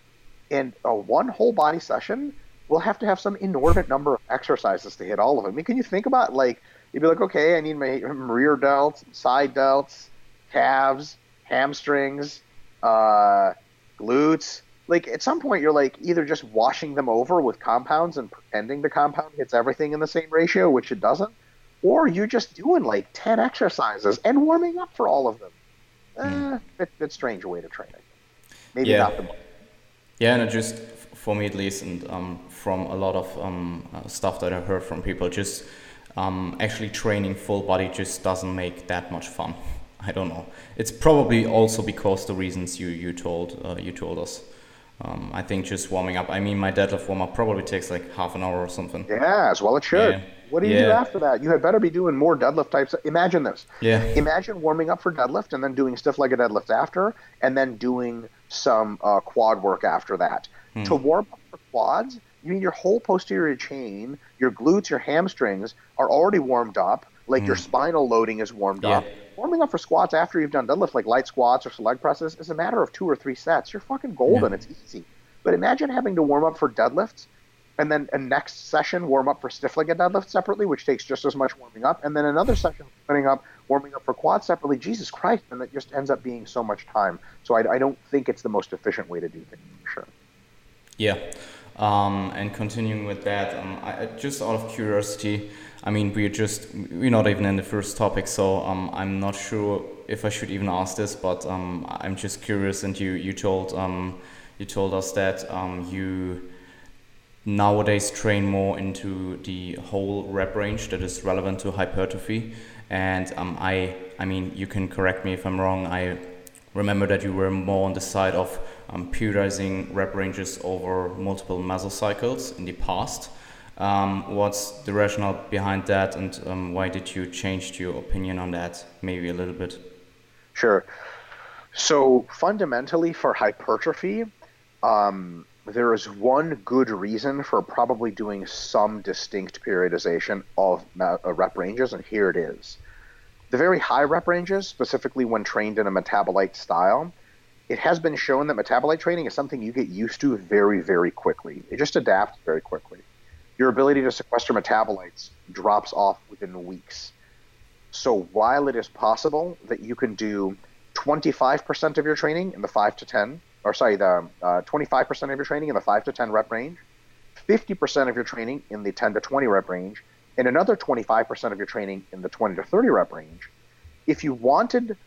and a one whole body session will have to have some inordinate number of exercises to hit all of them. I mean, can you think about like you'd be like, okay, I need my rear delts, side delts, calves, hamstrings, uh, glutes. Like at some point, you're like either just washing them over with compounds and pretending the compound hits everything in the same ratio, which it doesn't, or you're just doing like ten exercises and warming up for all of them uh, bit, bit strange way to train it. Maybe yeah. not the most. Yeah, and just for me at least, and um, from a lot of um, uh, stuff that I heard from people, just um, actually training full body just doesn't make that much fun. I don't know. It's probably also because the reasons you you told uh, you told us. Um, I think just warming up. I mean, my deadlift warm up probably takes like half an hour or something. Yeah, as well it should. Yeah. What do you yeah. do after that? You had better be doing more deadlift types. Imagine this. Yeah. Imagine warming up for deadlift and then doing stiff legged deadlift after, and then doing some uh, quad work after that. Hmm. To warm up for quads, you mean your whole posterior chain, your glutes, your hamstrings are already warmed up. Like hmm. your spinal loading is warmed yeah. up. Warming up for squats after you've done deadlift, like light squats or leg presses, is a matter of two or three sets. You're fucking golden. Yeah. It's easy. But imagine having to warm up for deadlifts and then a next session warm up for stiff legged deadlift separately, which takes just as much warming up, and then another session warming up warming up for quad separately. Jesus Christ, and that just ends up being so much time. So I, I don't think it's the most efficient way to do things for sure. Yeah, um, and continuing with that, um, I, just out of curiosity, I mean we're just we're not even in the first topic, so um, I'm not sure if I should even ask this, but um, I'm just curious. And you you told um, you told us that um, you nowadays train more into the whole rep range that is relevant to hypertrophy. And um, I, I mean, you can correct me if I'm wrong. I remember that you were more on the side of um, periodizing rep ranges over multiple mesocycles in the past. Um, what's the rationale behind that, and um, why did you change your opinion on that? Maybe a little bit. Sure. So fundamentally, for hypertrophy, um, there is one good reason for probably doing some distinct periodization of uh, rep ranges, and here it is. The very high rep ranges, specifically when trained in a metabolite style, it has been shown that metabolite training is something you get used to very, very quickly. It just adapts very quickly. Your ability to sequester metabolites drops off within weeks. So while it is possible that you can do 25% of your training in the 5 to 10, or sorry, the uh, 25% of your training in the 5 to 10 rep range, 50% of your training in the 10 to 20 rep range, and another 25% of your training in the 20 to 30 rep range. If you wanted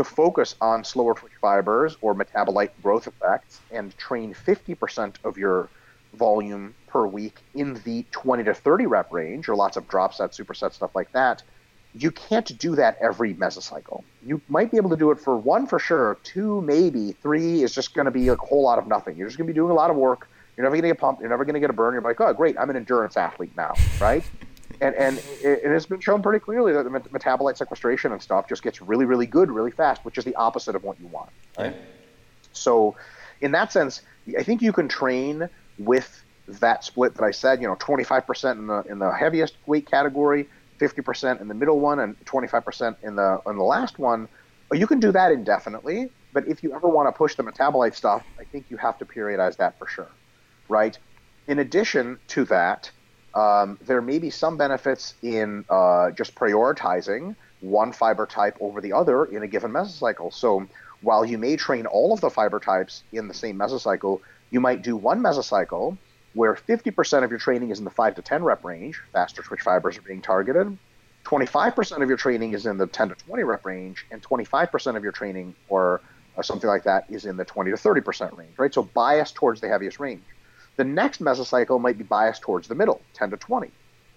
to focus on slower twitch fibers or metabolite growth effects and train 50% of your volume per week in the 20 to 30 rep range, or lots of drop sets, supersets, stuff like that, you can't do that every mesocycle. You might be able to do it for one for sure, two maybe, three is just going to be a whole lot of nothing. You're just going to be doing a lot of work. You're never going to get pumped. You're never going to get a burn. You're like, oh, great, I'm an endurance athlete now, right? And and it, has been shown pretty clearly that the metabolite sequestration and stuff just gets really, really good really fast, which is the opposite of what you want. Right? So, in that sense, I think you can train with that split that I said. You know, 25% in the in the heaviest weight category, 50% in the middle one, and 25% in the in the last one. You can do that indefinitely. But if you ever want to push the metabolite stuff, I think you have to periodize that for sure, right? In addition to that, um, there may be some benefits in uh, just prioritizing one fiber type over the other in a given mesocycle. So while you may train all of the fiber types in the same mesocycle, you might do one mesocycle where 50% of your training is in the 5 to 10 rep range, faster twitch fibers are being targeted. 25% of your training is in the 10 to 20 rep range, and 25% of your training, or uh, something like that, is in the 20 to 30% range, right? So bias towards the heaviest range. The next mesocycle might be biased towards the middle, 10 to 20,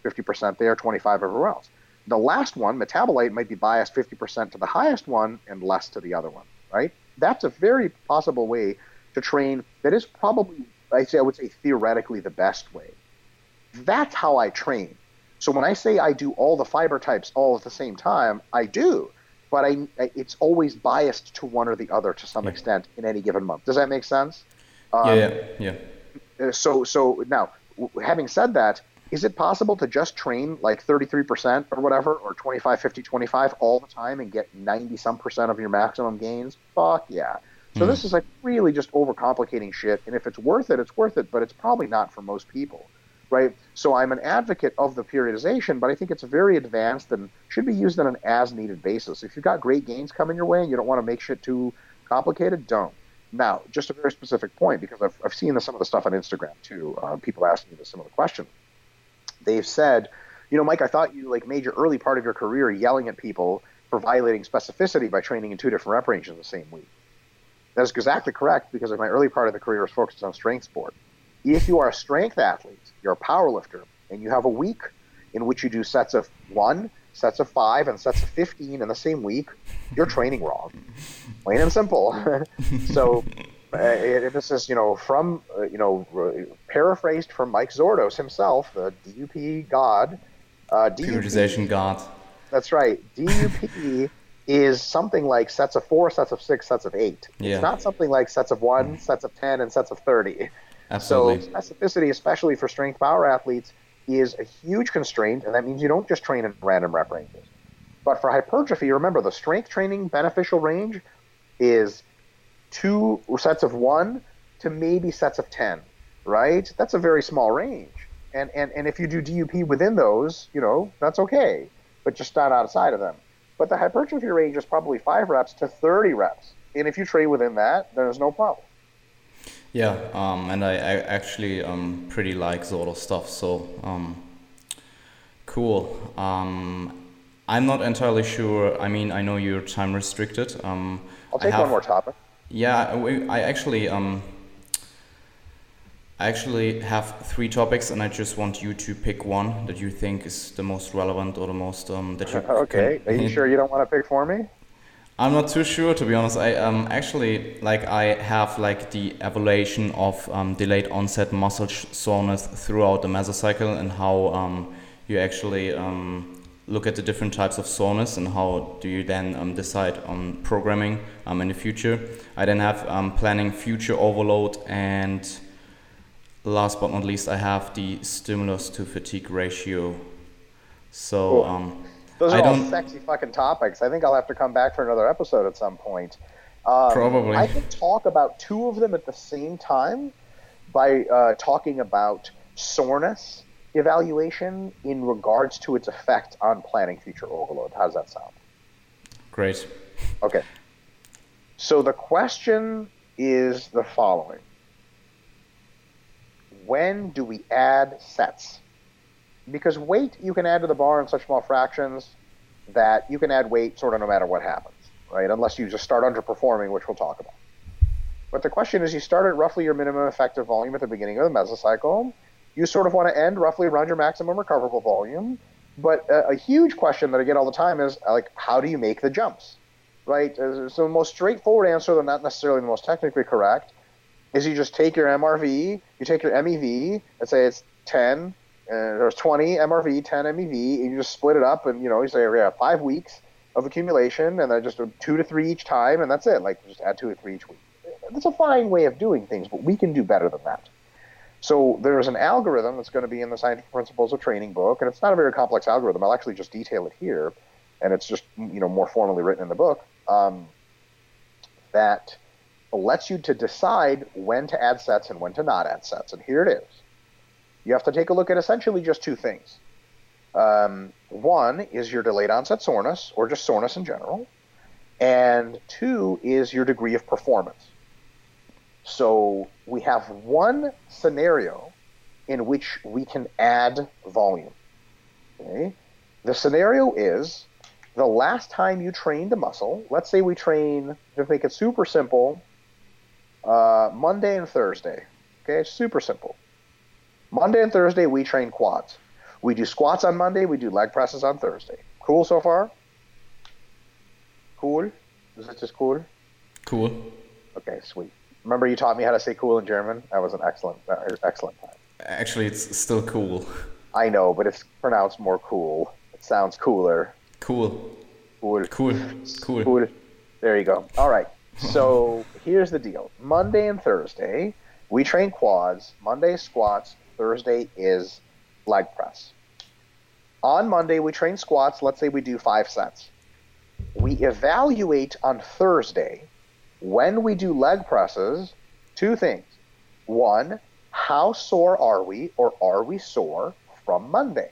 50% there, 25 everywhere else. The last one, metabolite, might be biased 50% to the highest one and less to the other one, right? That's a very possible way to train that is probably, I say, I would say theoretically the best way. That's how I train. So when I say I do all the fiber types all at the same time, I do, but I, it's always biased to one or the other to some yeah. extent in any given month. Does that make sense? Um, yeah, yeah, yeah. Uh, so so now having said that is it possible to just train like 33% or whatever or 25 50 25 all the time and get 90 some percent of your maximum gains? Fuck yeah. So mm. this is like really just overcomplicating shit and if it's worth it it's worth it but it's probably not for most people right? So i'm an advocate of the periodization but i think it's very advanced and should be used on an as needed basis. If you've got great gains coming your way and you don't want to make shit too complicated don't now, just a very specific point, because I've, I've seen some of the stuff on Instagram too. Uh, people asking me the similar question. They've said, you know, Mike, I thought you like made your early part of your career yelling at people for violating specificity by training in two different rep ranges in the same week. That is exactly correct because my early part of the career was focused on strength sport. If you are a strength athlete, you're a power lifter, and you have a week in which you do sets of one, sets of five and sets of 15 in the same week, you're training wrong. Plain and simple. so, uh, this is, you know, from, uh, you know, uh, paraphrased from Mike Zourdos himself, the DUP god. Uh, DUP, Periodization god. That's right. DUP is something like sets of four, sets of six, sets of eight. Yeah. It's not something like sets of one, sets of 10, and sets of 30. Absolutely. So specificity, especially for strength power athletes, is a huge constraint, and that means you don't just train in random rep ranges. But for hypertrophy, remember the strength training beneficial range is two sets of one to maybe sets of 10, right? That's a very small range. And, and, and if you do DUP within those, you know, that's okay, but just not outside of them. But the hypertrophy range is probably five reps to 30 reps. And if you train within that, there's no problem. Yeah, um, and I, I actually um, pretty like sort of stuff. So um, cool. Um, I'm not entirely sure. I mean, I know you're time restricted. Um, I'll take have, one more topic. Yeah, we, I actually um, I actually have three topics, and I just want you to pick one that you think is the most relevant or the most um, that you. okay, can, are you sure you don't want to pick for me? I'm not too sure to be honest. I um actually like I have like the evaluation of um, delayed onset muscle soreness throughout the mesocycle and how um, you actually um, look at the different types of soreness and how do you then um, decide on programming um, in the future. I then have um, planning future overload and last but not least I have the stimulus to fatigue ratio. So Cool. Those are I all sexy fucking topics. I think I'll have to come back for another episode at some point. Um, Probably. I can talk about two of them at the same time by uh, talking about soreness evaluation in regards to its effect on planning future overload. How does that sound? great. Okay. So the question is the following When do we add sets? Because weight you can add to the bar in such small fractions that you can add weight sort of no matter what happens, right? Unless you just start underperforming, which we'll talk about. But the question is you start at roughly your minimum effective volume at the beginning of the mesocycle. You sort of want to end roughly around your maximum recoverable volume. But a, a huge question that I get all the time is like, how do you make the jumps? right? Uh, So the most straightforward answer, though not necessarily the most technically correct, is you just take your MRV, you take your MEV, let's say it's 10, uh, there's 20 MRV, 10 MEV, and you just split it up, and you know you say have five weeks of accumulation, and then just two to three each time, and that's it. Like just add two to three each week. That's a fine way of doing things, but we can do better than that. So there's an algorithm that's going to be in the Scientific Principles of Training book, and it's not a very complex algorithm. I'll actually just detail it here, and it's just you know more formally written in the book. Um, that lets you to decide when to add sets and when to not add sets. And here it is. You have to take a look at essentially just two things. Um, one is your delayed onset soreness, or just soreness in general, and two is your degree of performance. So we have one scenario in which we can add volume. Okay? The scenario is the last time you trained a muscle, let's say we train, to make it super simple, uh, Monday and Thursday. Okay, super simple. Monday and Thursday, we train quads. We do squats on Monday, we do leg presses on Thursday. Cool so far? Cool? Is it just cool? Cool. Okay, sweet. Remember you taught me how to say cool in German? That was an excellent, uh, excellent time. Actually, it's still cool. I know, but it's pronounced more cool. It sounds cooler. Cool. Cool. Cool. Cool. Cool. There you go. All right. So here's the deal. Monday and Thursday, we train quads. Monday squats. Thursday is leg press. On Monday, we train squats. Let's say we do five sets. We evaluate on Thursday when we do leg presses two things. One, how sore are we or are we sore from Monday?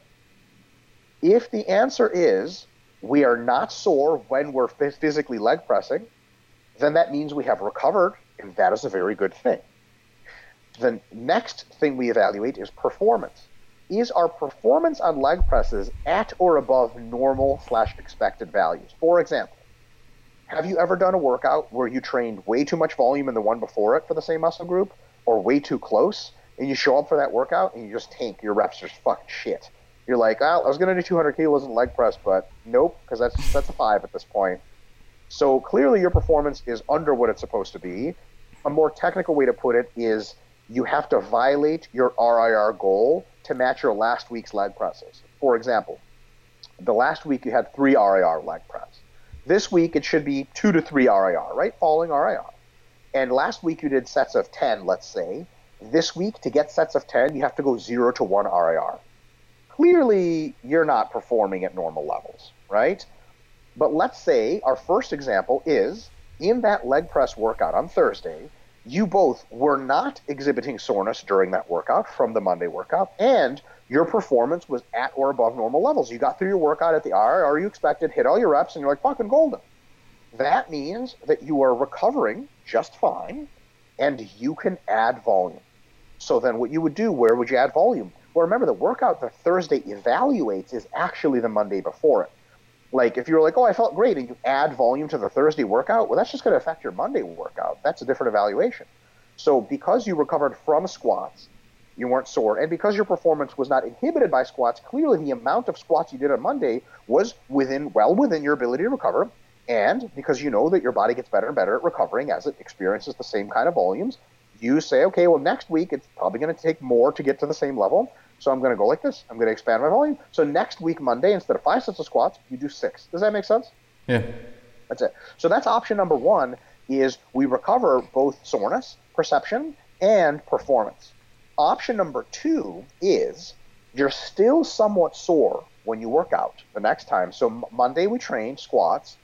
If the answer is we are not sore when we're phys- physically leg pressing, then that means we have recovered, and that is a very good thing. The next thing we evaluate is performance. Is our performance on leg presses at or above normal slash expected values? For example, have you ever done a workout where you trained way too much volume in the one before it for the same muscle group, or way too close, and you show up for that workout and you just tank? Your reps are fucking shit. You're like, oh, I was going to do 200 kilos in leg press, but nope, because that's that's a five at this point. So clearly, your performance is under what it's supposed to be. A more technical way to put it is you have to violate your RIR goal to match your last week's leg presses. For example, the last week you had three RIR leg press. This week it should be two to three RIR, right? Falling RIR. And last week you did sets of 10, let's say. This week, to get sets of 10, you have to go zero to one RIR. Clearly, you're not performing at normal levels, right? But let's say our first example is in that leg press workout on Thursday, you both were not exhibiting soreness during that workout from the Monday workout, and your performance was at or above normal levels. You got through your workout at the RIR you expected, hit all your reps, and you're like fucking golden. That means that you are recovering just fine, and you can add volume. So then, what you would do, where would you add volume? Well, remember the workout that Thursday evaluates is actually the Monday before it. Like if you're like, oh, I felt great, and you add volume to the Thursday workout, well, that's just going to affect your Monday workout. That's a different evaluation. So because you recovered from squats, you weren't sore, and because your performance was not inhibited by squats, clearly the amount of squats you did on Monday was within well within your ability to recover, And because you know that your body gets better and better at recovering as it experiences the same kind of volumes, you say, okay, well, next week it's probably going to take more to get to the same level. So I'm going to go like this. I'm going to expand my volume. So next week, Monday, instead of five sets of squats, you do six. Does that make sense? Yeah. That's it. So that's option number one is we recover both soreness, perception, and performance. Option number two is you're still somewhat sore when you work out the next time. So Monday we train squats,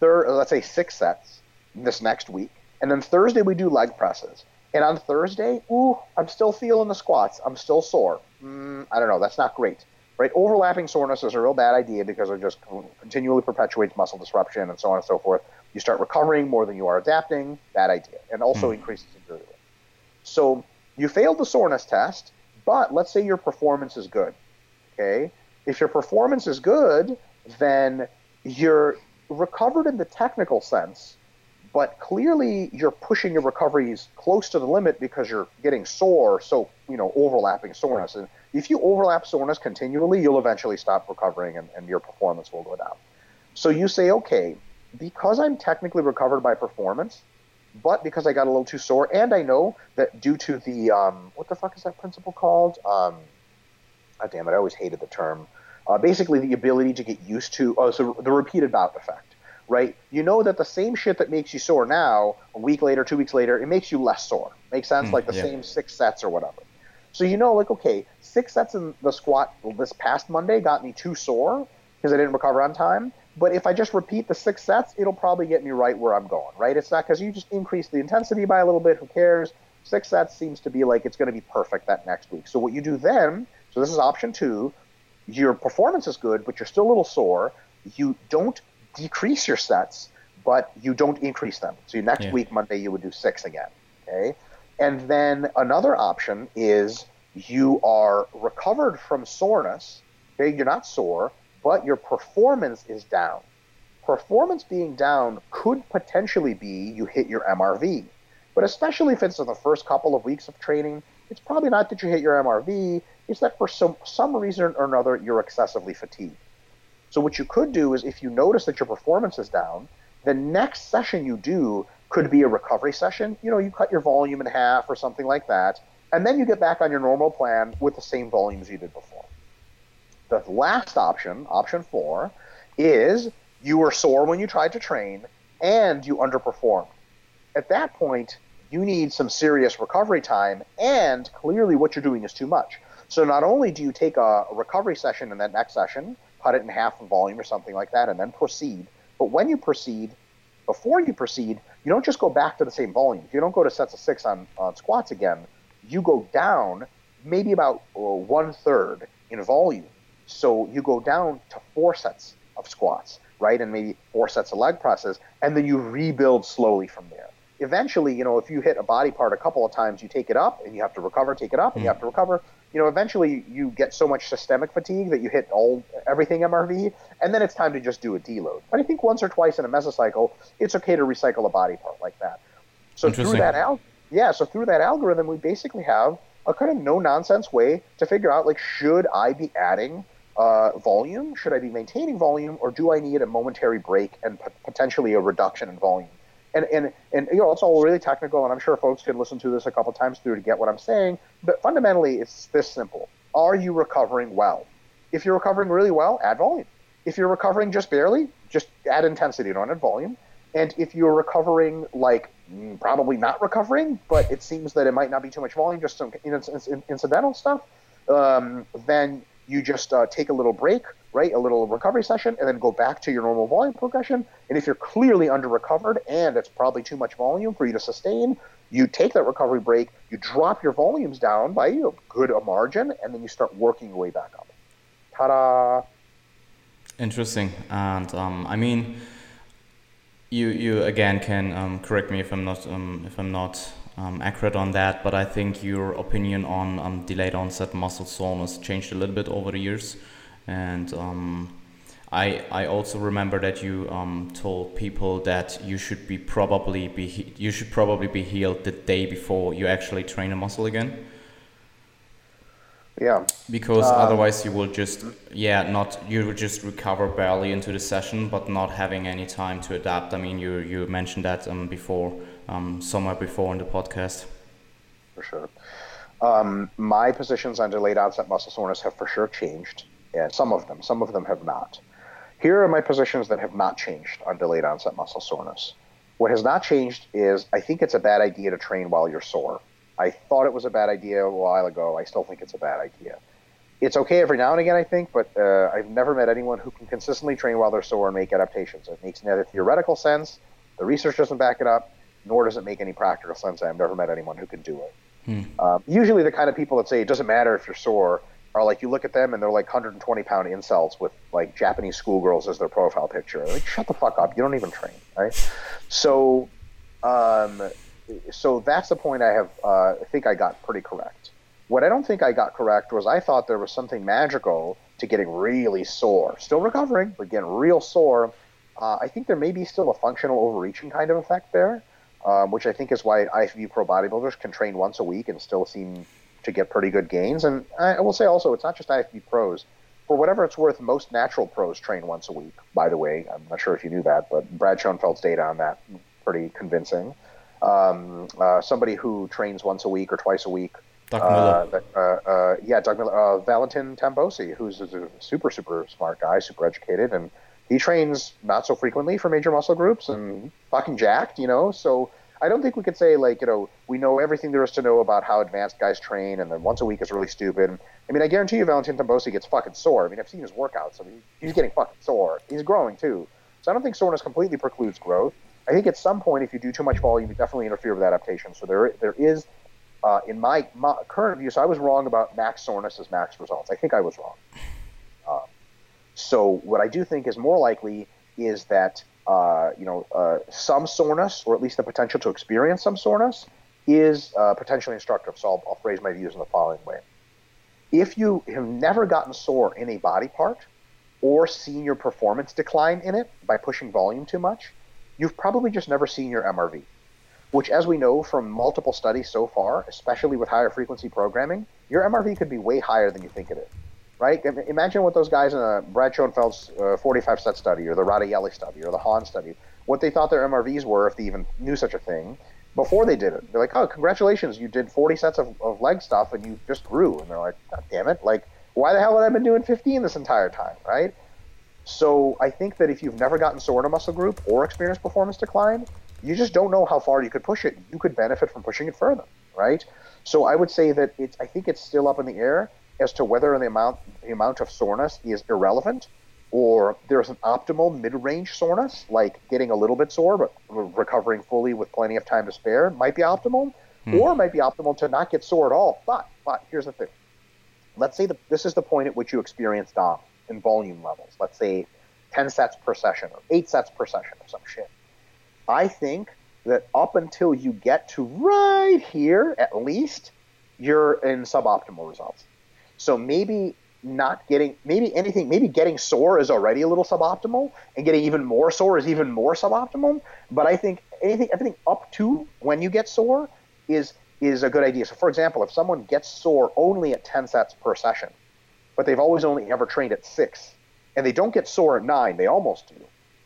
third, let's say six sets this next week. And then Thursday we do leg presses. And on Thursday, ooh, I'm still feeling the squats. I'm still sore. Mm, I don't know. That's not great, right? Overlapping soreness is a real bad idea because it just continually perpetuates muscle disruption and so on and so forth. You start recovering more than you are adapting. Bad idea, and also mm. increases injury risk. So you failed the soreness test, but let's say your performance is good. Okay, if your performance is good, then you're recovered in the technical sense but clearly you're pushing your recoveries close to the limit because you're getting sore, so you know overlapping soreness. And if you overlap soreness continually, you'll eventually stop recovering, and, and your performance will go down. So you say, okay, because I'm technically recovered by performance, but because I got a little too sore, and I know that due to the um, what the fuck is that principle called? Um, oh, damn it, I always hated the term. Uh, basically, the ability to get used to oh, so the repeated bout effect right? You know that the same shit that makes you sore now, a week later, two weeks later, it makes you less sore. Makes sense? Mm, like the yeah. same six sets or whatever. So you know, like, okay, six sets in the squat this past Monday got me too sore because I didn't recover on time. But if I just repeat the six sets, it'll probably get me right where I'm going, right? It's not because you just increase the intensity by a little bit. Who cares? Six sets seems to be like it's going to be perfect that next week. So what you do then, so this is option two, your performance is good, but you're still a little sore. You don't decrease your sets, but you don't increase them. So next yeah. week, Monday, you would do six again. Okay. And then another option is you are recovered from soreness. Okay, you're not sore, but your performance is down. Performance being down could potentially be you hit your MRV. But especially if it's in the first couple of weeks of training, it's probably not that you hit your MRV, it's that for some, some reason or another you're excessively fatigued. So what you could do is if you notice that your performance is down, the next session you do could be a recovery session. You know, you cut your volume in half or something like that, and then you get back on your normal plan with the same volumes you did before. The last option, option four, is you were sore when you tried to train and you underperformed. At that point, you need some serious recovery time, and clearly what you're doing is too much. So not only do you take a, recovery session in that next session, cut it in half in volume or something like that, and then proceed. But when you proceed, before you proceed, you don't just go back to the same volume. If you don't go to sets of six on, on squats again, you go down maybe about uh, one third in volume. So you go down to four sets of squats, right? And maybe four sets of leg presses, and then you rebuild slowly from there. Eventually, you know, if you hit a body part a couple of times, you take it up and you have to recover, take it up, and you hmm. have to recover you know, eventually you get so much systemic fatigue that you hit all everything MRV, and then it's time to just do a deload. But I think once or twice in a mesocycle, it's okay to recycle a body part like that. So through that al- yeah, so through that algorithm, we basically have a kind of no nonsense way to figure out like should I be adding uh, volume, should I be maintaining volume, or do I need a momentary break and p- potentially a reduction in volume? And and and you know it's all really technical, and I'm sure folks can listen to this a couple times through to get what I'm saying. But fundamentally, it's this simple: Are you recovering well? If you're recovering really well, add volume. If you're recovering just barely, just add intensity, don't add volume. And if you're recovering like mm, probably not recovering, but it seems that it might not be too much volume, just some incidental stuff, um, then you just uh, take a little break, right? A little recovery session, and then go back to your normal volume progression. And if you're clearly under recovered and it's probably too much volume for you to sustain, you take that recovery break, you drop your volumes down by a good a margin, and then you start working your way back up. Ta-da! Interesting, and um, I mean, you you again can um, correct me if I'm not um, if I'm not um, accurate on that, but I think your opinion on um, delayed onset muscle soreness changed a little bit over the years. And um, I, I also remember that you um, told people that you should be probably be you should probably be healed the day before you actually train a muscle again. Yeah. Because um, otherwise you will just yeah not you will just recover barely into the session, but not having any time to adapt. I mean, you you mentioned that um, before um, somewhere before in the podcast. For sure. Um, my positions on delayed onset muscle soreness have for sure changed. Yeah, some of them. Some of them have not. Here are my positions that have not changed on delayed onset muscle soreness. What has not changed is I think it's a bad idea to train while you're sore. I thought it was a bad idea a while ago. I still think it's a bad idea. It's okay every now and again, I think, but uh, I've never met anyone who can consistently train while they're sore and make adaptations. It makes neither theoretical sense, the research doesn't back it up, nor does it make any practical sense. I've never met anyone who can do it. Hmm. Um, usually, the kind of people that say it doesn't matter if you're sore are like you look at them and they're like 120 pound incels with like Japanese schoolgirls as their profile picture. Like, shut the fuck up. You don't even train, right? So, um, so that's the point I have. Uh, I think I got pretty correct. What I don't think I got correct was I thought there was something magical to getting really sore. Still recovering, but getting real sore. Uh, I think there may be still a functional overreaching kind of effect there, um, which I think is why IFBB pro bodybuilders can train once a week and still seem to get pretty good gains. And I will say also, it's not just IFBB pros. For whatever it's worth, most natural pros train once a week. By the way, I'm not sure if you knew that, but Brad Schoenfeld's data on that pretty convincing um, uh, somebody who trains once a week or twice a week. Doug Miller. Uh, uh, uh, yeah, Doug Miller. Uh, Valentin Tambosi, who's a super, super smart guy, super educated, and he trains not so frequently for major muscle groups and fucking jacked, you know. So I don't think we could say like you know we know everything there is to know about how advanced guys train, and then once a week is really stupid. I mean, I guarantee you, Valentin Tambosi gets fucking sore. I mean, I've seen his workouts. I mean, he's getting fucking sore. He's growing too. So I don't think soreness completely precludes growth. I think at some point, if you do too much volume, you definitely interfere with adaptation. So there, there is, uh, in my, my, current view, so I was wrong about max soreness as max results. I think I was wrong. Um, so what I do think is more likely is that uh, you know uh, some soreness, or at least the potential to experience some soreness, is uh, potentially instructive. So I'll, I'll phrase my views in the following way: If you have never gotten sore in a body part, or seen your performance decline in it by pushing volume too much, you've probably just never seen your MRV, which, as we know from multiple studies so far, especially with higher frequency programming, your MRV could be way higher than you think it is. Right? Imagine what those guys in a Brad Schoenfeld's uh, 45 set study, or the Radaelli study, or the Haun study, what they thought their MRVs were, if they even knew such a thing, before they did it. They're like, oh, congratulations, you did 40 sets of, of leg stuff and you just grew. And they're like, God damn it. Like, why the hell have I been doing 15 this entire time? Right? So I think that if you've never gotten sore in a muscle group or experienced performance decline, you just don't know how far you could push it. You could benefit from pushing it further, right? So I would say that it's. I think it's still up in the air as to whether the amount the amount of soreness is irrelevant, or there's an optimal mid-range soreness, like getting a little bit sore but recovering fully with plenty of time to spare might be optimal, hmm. or might be optimal to not get sore at all. But but here's the thing. Let's say that this is the point at which you experience DOM in volume levels. Let's say 10 sets per session or 8 sets per session or some shit. I think that up until you get to right here, at least, you're in suboptimal results. So maybe not getting, maybe anything, maybe getting sore is already a little suboptimal, and getting even more sore is even more suboptimal. But I think anything, everything up to when you get sore is is a good idea. So, for example, if someone gets sore only at 10 sets per session, but they've always only ever trained at six, and they don't get sore at nine. They almost do.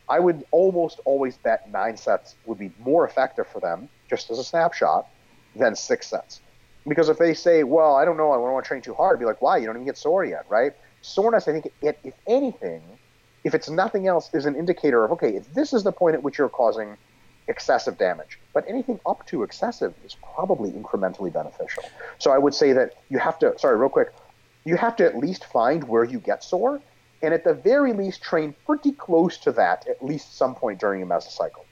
I would almost always bet nine sets would be more effective for them, just as a snapshot, than six sets. Because if they say, "Well, I don't know, I don't want to train too hard," I'd be like, "Why? You don't even get sore yet, right?" Soreness, I think, it, if anything, if it's nothing else, is an indicator of okay, this is the point at which you're causing excessive damage. But anything up to excessive is probably incrementally beneficial. So I would say that you have to. Sorry, real quick you have to at least find where you get sore, and at the very least train pretty close to that at least some point during your mesocycle.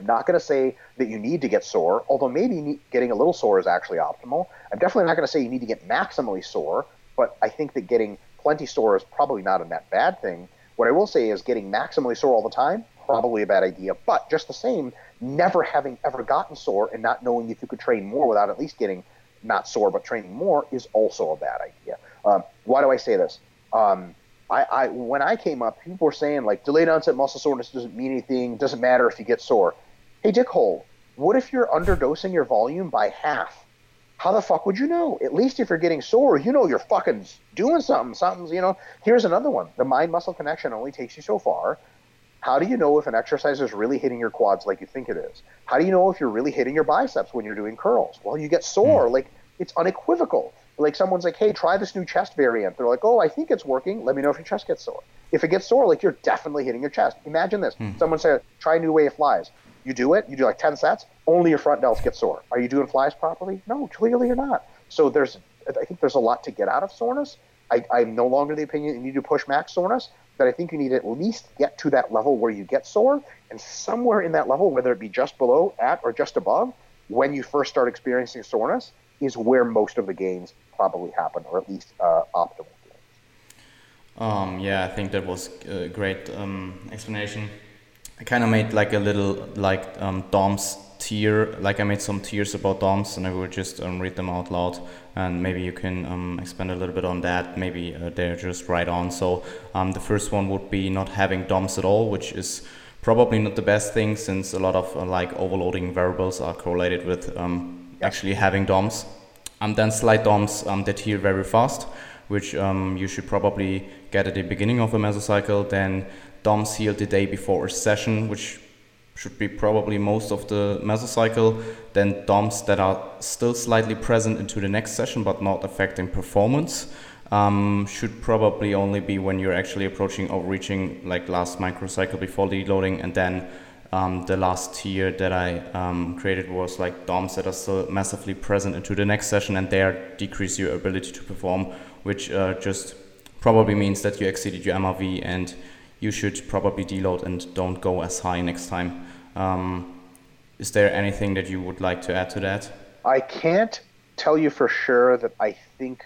I'm not going to say that you need to get sore, although maybe getting a little sore is actually optimal. I'm definitely not going to say you need to get maximally sore, but I think that getting plenty sore is probably not a net bad thing. What I will say is getting maximally sore all the time, probably a bad idea. But just the same, never having ever gotten sore and not knowing if you could train more without at least getting not sore but training more is also a bad idea. Um, why do I say this? Um, I, I, when I came up, people were saying like delayed onset muscle soreness doesn't mean anything. Doesn't matter if you get sore. Hey, dickhole, what if you're underdosing your volume by half? how the fuck would you know? At least if you're getting sore, you know you're fucking doing something. Something's, you know. Here's another one. The mind muscle connection only takes you so far. How do you know if an exercise is really hitting your quads like you think it is? How do you know if you're really hitting your biceps when you're doing curls? Well, you get sore. Mm. Like it's unequivocal. Like someone's like, "Hey, try this new chest variant." They're like, "Oh, I think it's working. Let me know if your chest gets sore." If it gets sore, like you're definitely hitting your chest. Imagine this: mm. someone said, "Try a new way of flies." You do it, you do like 10 sets, only your front delts get sore. Are you doing flies properly? No, clearly you're not. So there's, I think there's a lot to get out of soreness. I, I'm no longer the opinion you need to push max soreness, but I think you need to at least get to that level where you get sore, and somewhere in that level, whether it be just below, at, or just above, when you first start experiencing soreness, is where most of the gains probably happen, or at least uh, optimal gains. Um, yeah, I think that was a great um, explanation. I kind of made like a little like um, DOMS tier, like I made some tiers about DOMS and I will just um, read them out loud and maybe you can um, expand a little bit on that. Maybe uh, they're just right on. So um, the first one would be not having DOMS at all, which is probably not the best thing since a lot of uh, like overloading variables are correlated with um, actually having DOMS. And then slight DOMS um, that heal very fast, which um, you should probably get at the beginning of a mesocycle. Then DOMs healed the day before a session, which should be probably most of the mesocycle. Then DOMs that are still slightly present into the next session but not affecting performance. Um, should probably only be when you're actually approaching or reaching like last microcycle before deloading and then um, the last tier that I um, created was like DOMs that are still massively present into the next session and there decrease your ability to perform, which uh, just probably means that you exceeded your MRV and you should probably deload and don't go as high next time. Um, is there anything that you would like to add to that? I can't tell you for sure that I think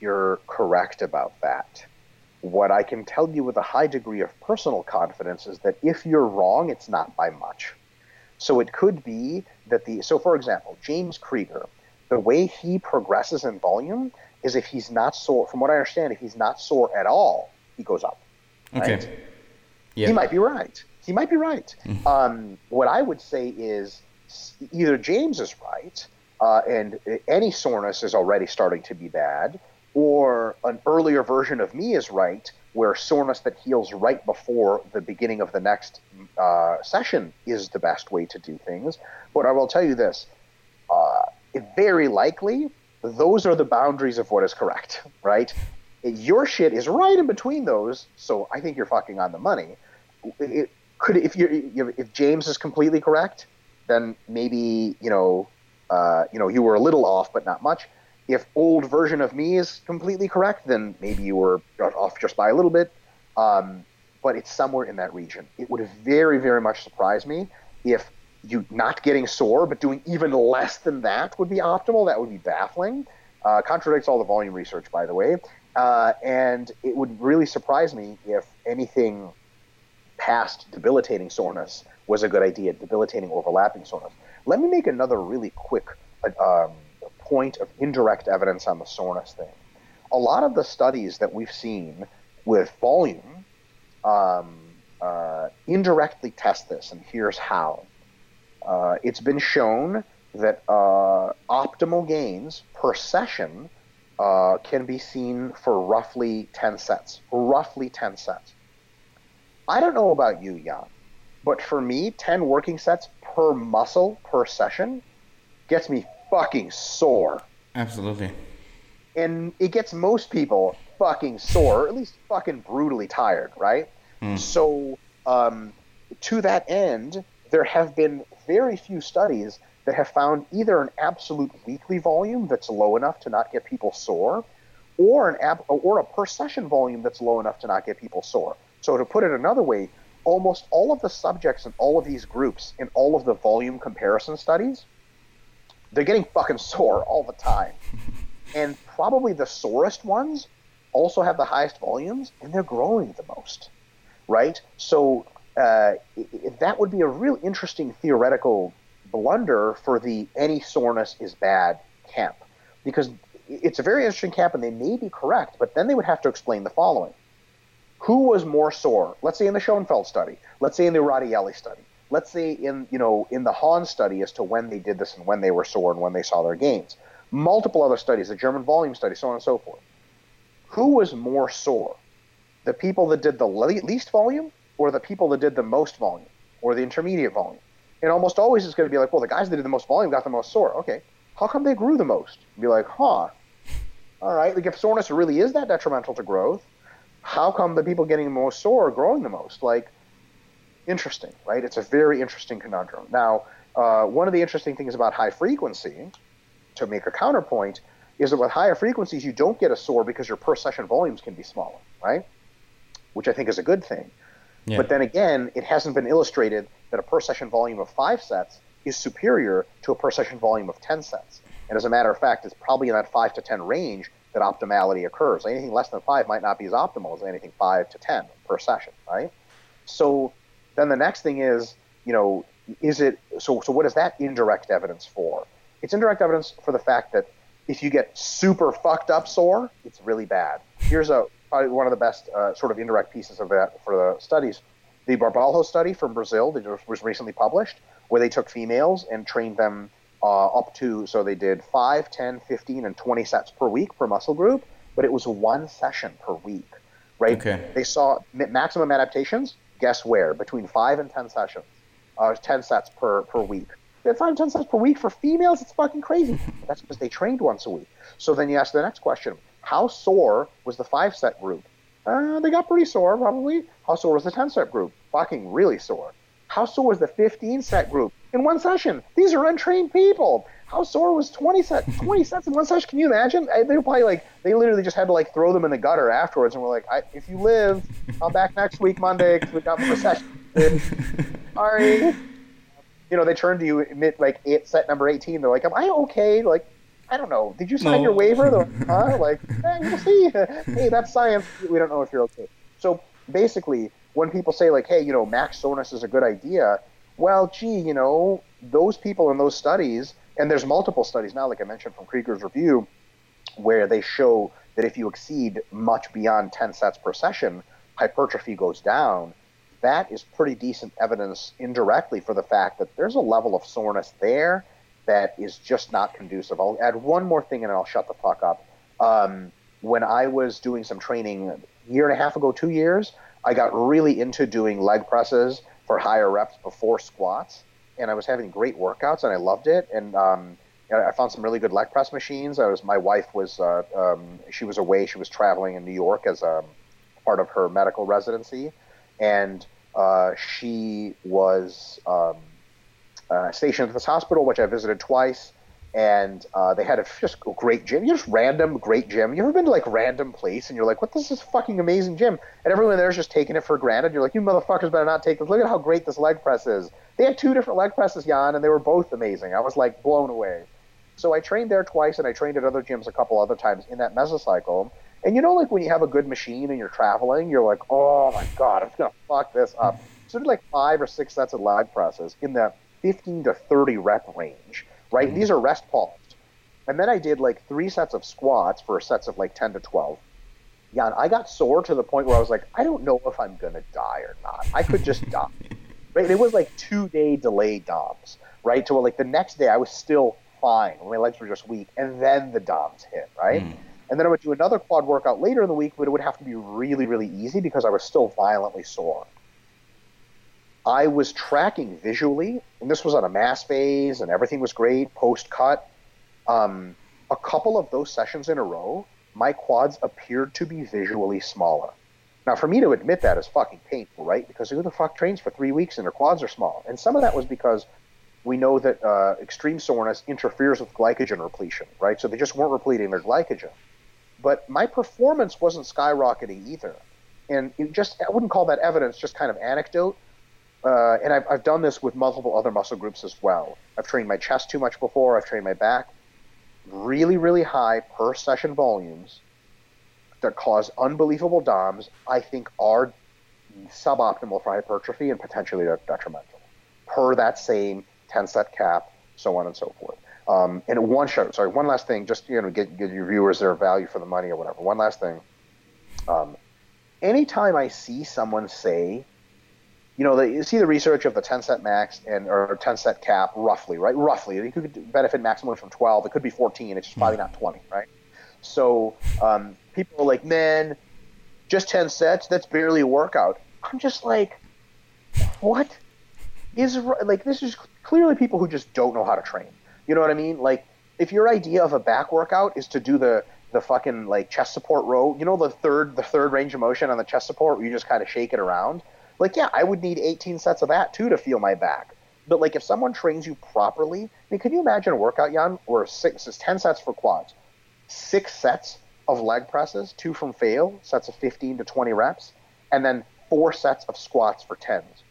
you're correct about that. What I can tell you with a high degree of personal confidence is that if you're wrong, it's not by much. So it could be that the so for example, James Krieger, the way he progresses in volume is if he's not sore from what I understand, if he's not sore at all, he goes up. Right? Okay. Yeah. He might be right. He might be right. Mm-hmm. Um, what I would say is either James is right, uh, and any soreness is already starting to be bad, or an earlier version of me is right, where soreness that heals right before the beginning of the next uh, session is the best way to do things. But I will tell you this uh, very likely, those are the boundaries of what is correct, right? Your shit is right in between those, so I think you're fucking on the money it could if you if James is completely correct, then maybe you know uh, you know you were a little off, but not much. If old version of me is completely correct, then maybe you were off just by a little bit. Um, but it's somewhere in that region. It would have very, very much surprise me if you not getting sore, but doing even less than that would be optimal. That would be baffling. Uh, contradicts all the volume research, by the way. Uh, and it would really surprise me if anything past debilitating soreness was a good idea, debilitating overlapping soreness. Let me make another really quick uh, um, point of indirect evidence on the soreness thing. A lot of the studies that we've seen with volume um, uh, indirectly test this, and here's how. Uh, it's been shown that uh, optimal gains per session uh, can be seen for roughly 10 sets. Roughly 10 sets. I don't know about you, Jan, but for me, 10 working sets per muscle per session gets me fucking sore. Absolutely. And it gets most people fucking sore, or at least fucking brutally tired, right? Mm. So, um, to that end, there have been very few studies that have found either an absolute weekly volume that's low enough to not get people sore, or an ab- or a per session volume that's low enough to not get people sore. So to put it another way, almost all of the subjects in all of these groups in all of the volume comparison studies, they're getting fucking sore all the time. and probably the sorest ones also have the highest volumes and they're growing the most, right? So uh, that would be a real interesting theoretical blunder for the any soreness is bad camp because it's a very interesting camp and they may be correct, but then they would have to explain the following who was more sore? Let's say in the Schoenfeld study. Let's say in the Radaelli study. Let's say in you know in the Haun study as to when they did this and when they were sore and when they saw their gains. multiple other studies, the German volume study, so on and so forth. Who was more sore? The people that did the least volume or the people that did the most volume or the intermediate volume? And almost always it's going to be like, well, the guys that did the most volume got the most sore. Okay. How come they grew the most? Be like, huh. All right. Like if soreness really is that detrimental to growth, how come the people getting the most sore are growing the most? Like, interesting, right? It's a very interesting conundrum. Now, uh, one of the interesting things about high frequency, to make a counterpoint, is that with higher frequencies, you don't get a sore because your per session volumes can be smaller, right? Which I think is a good thing. Yeah. But then again, it hasn't been illustrated that a per session volume of five sets is superior to a per session volume of 10 sets. And as a matter of fact, it's probably in that 5 to 10 range that optimality occurs. Anything less than 5 might not be as optimal as anything 5 to 10 per session, right? So then the next thing is, you know, is it so so what is that indirect evidence for? It's indirect evidence for the fact that if you get super fucked up sore, it's really bad. Here's a probably one of the best uh, sort of indirect pieces of that for the studies. The Barbalho study from Brazil that was recently published, where they took females and trained them uh, up to, so they did 5, 10, 15, and 20 sets per week per muscle group, but it was one session per week, right? Okay. They saw maximum adaptations, guess where? Between 5 and 10 sessions, uh, 10 sets per, per week. At 5 10 sets per week for females, it's fucking crazy. That's because they trained once a week. So then you ask the next question how sore was the five set group? Uh, they got pretty sore, probably. How sore was the 10 set group? Fucking really sore. How sore was the 15 set group in one session? These are untrained people. How sore was 20 set 20 sets in one session? Can you imagine? They were probably like they literally just had to like throw them in the gutter afterwards, and we're like, if you live, I'm back next week Monday because we got more session. Sorry. You know, they turn to you mid like eight, set number 18. They're like, am I okay? Like, I don't know. Did you sign no. your waiver? Though, huh? Like, eh, we'll see. hey, that's science. We don't know if you're okay. So basically, when people say like, hey, you know, max soreness is a good idea, well, gee, you know, those people in those studies, and there's multiple studies now, like I mentioned from Krieger's review, where they show that if you exceed much beyond 10 sets per session, hypertrophy goes down. That is pretty decent evidence indirectly for the fact that there's a level of soreness there that is just not conducive. I'll add one more thing and I'll shut the fuck up. Um, when I was doing some training a year and a half ago, two years, I got really into doing leg presses for higher reps before squats, and I was having great workouts and I loved it. And um, I found some really good leg press machines. I was my wife was uh, um, she was away. She was traveling in New York as a part of her medical residency, and uh, she was um, uh, stationed at this hospital, which I visited twice, and uh, they had a just great gym. Just random great gym. You ever been to like random place and you're like, what? This is fucking amazing gym, and everyone there's just taking it for granted. You're like, you motherfuckers better not take this. Look at how great this leg press is. They had two different leg presses, Jan, and they were both amazing. I was like blown away. So I trained there twice, and I trained at other gyms a couple other times in that mesocycle. And you know, like when you have a good machine and you're traveling, you're like, oh my god, I'm gonna fuck this up. So I did like five or six sets of leg presses in that 15 to 30 rep range, right? Mm-hmm. These are rest paused. And then I did like three sets of squats for sets of like 10 to 12. Yeah, and I got sore to the point where I was like, I don't know if I'm going to die or not. I could just die. Right? it was like two day delay DOMs, right? To So like the next day I was still fine. My legs were just weak. And then the DOMs hit, right? Mm. And then I would do another quad workout later in the week, but it would have to be really, really easy because I was still violently sore. I was tracking visually, and this was on a mass phase, and everything was great post cut. Um, a couple of those sessions in a row, my quads appeared to be visually smaller. Now, for me to admit that is fucking painful, right? Because who the fuck trains for three weeks and their quads are small? And some of that was because we know that uh, extreme soreness interferes with glycogen repletion, right? So they just weren't repleting their glycogen. But my performance wasn't skyrocketing either. And just, I wouldn't call that evidence, just kind of anecdote uh, and I've, I've done this with multiple other muscle groups as well. I've trained my chest too much before. I've trained my back. Really, really high per session volumes that cause unbelievable DOMs, I think, are suboptimal for hypertrophy and potentially detrimental per that same 10 set cap, so on and so forth. Um, and one shot, sorry, one last thing, just you know, get, get your viewers their value for the money or whatever. One last thing. Um, anytime I see someone say you know, the, you see the research of the 10 set max and or 10 set cap roughly, right? Roughly, you could benefit maximum from 12. It could be 14. It's just probably not 20, right? So um, people are like, man, just 10 sets. That's barely a workout. I'm just like, what is like? This is clearly people who just don't know how to train. You know what I mean? Like, if your idea of a back workout is to do the the fucking like chest support row, you know the third the third range of motion on the chest support where you just kind of shake it around. Like, yeah, I would need 18 sets of that too to feel my back. But like, if someone trains you properly, I mean, can you imagine a workout, Jan, where six is 10 sets for quads, six sets of leg presses, two from fail, sets of 15 to 20 reps, and then four sets of squats for tens.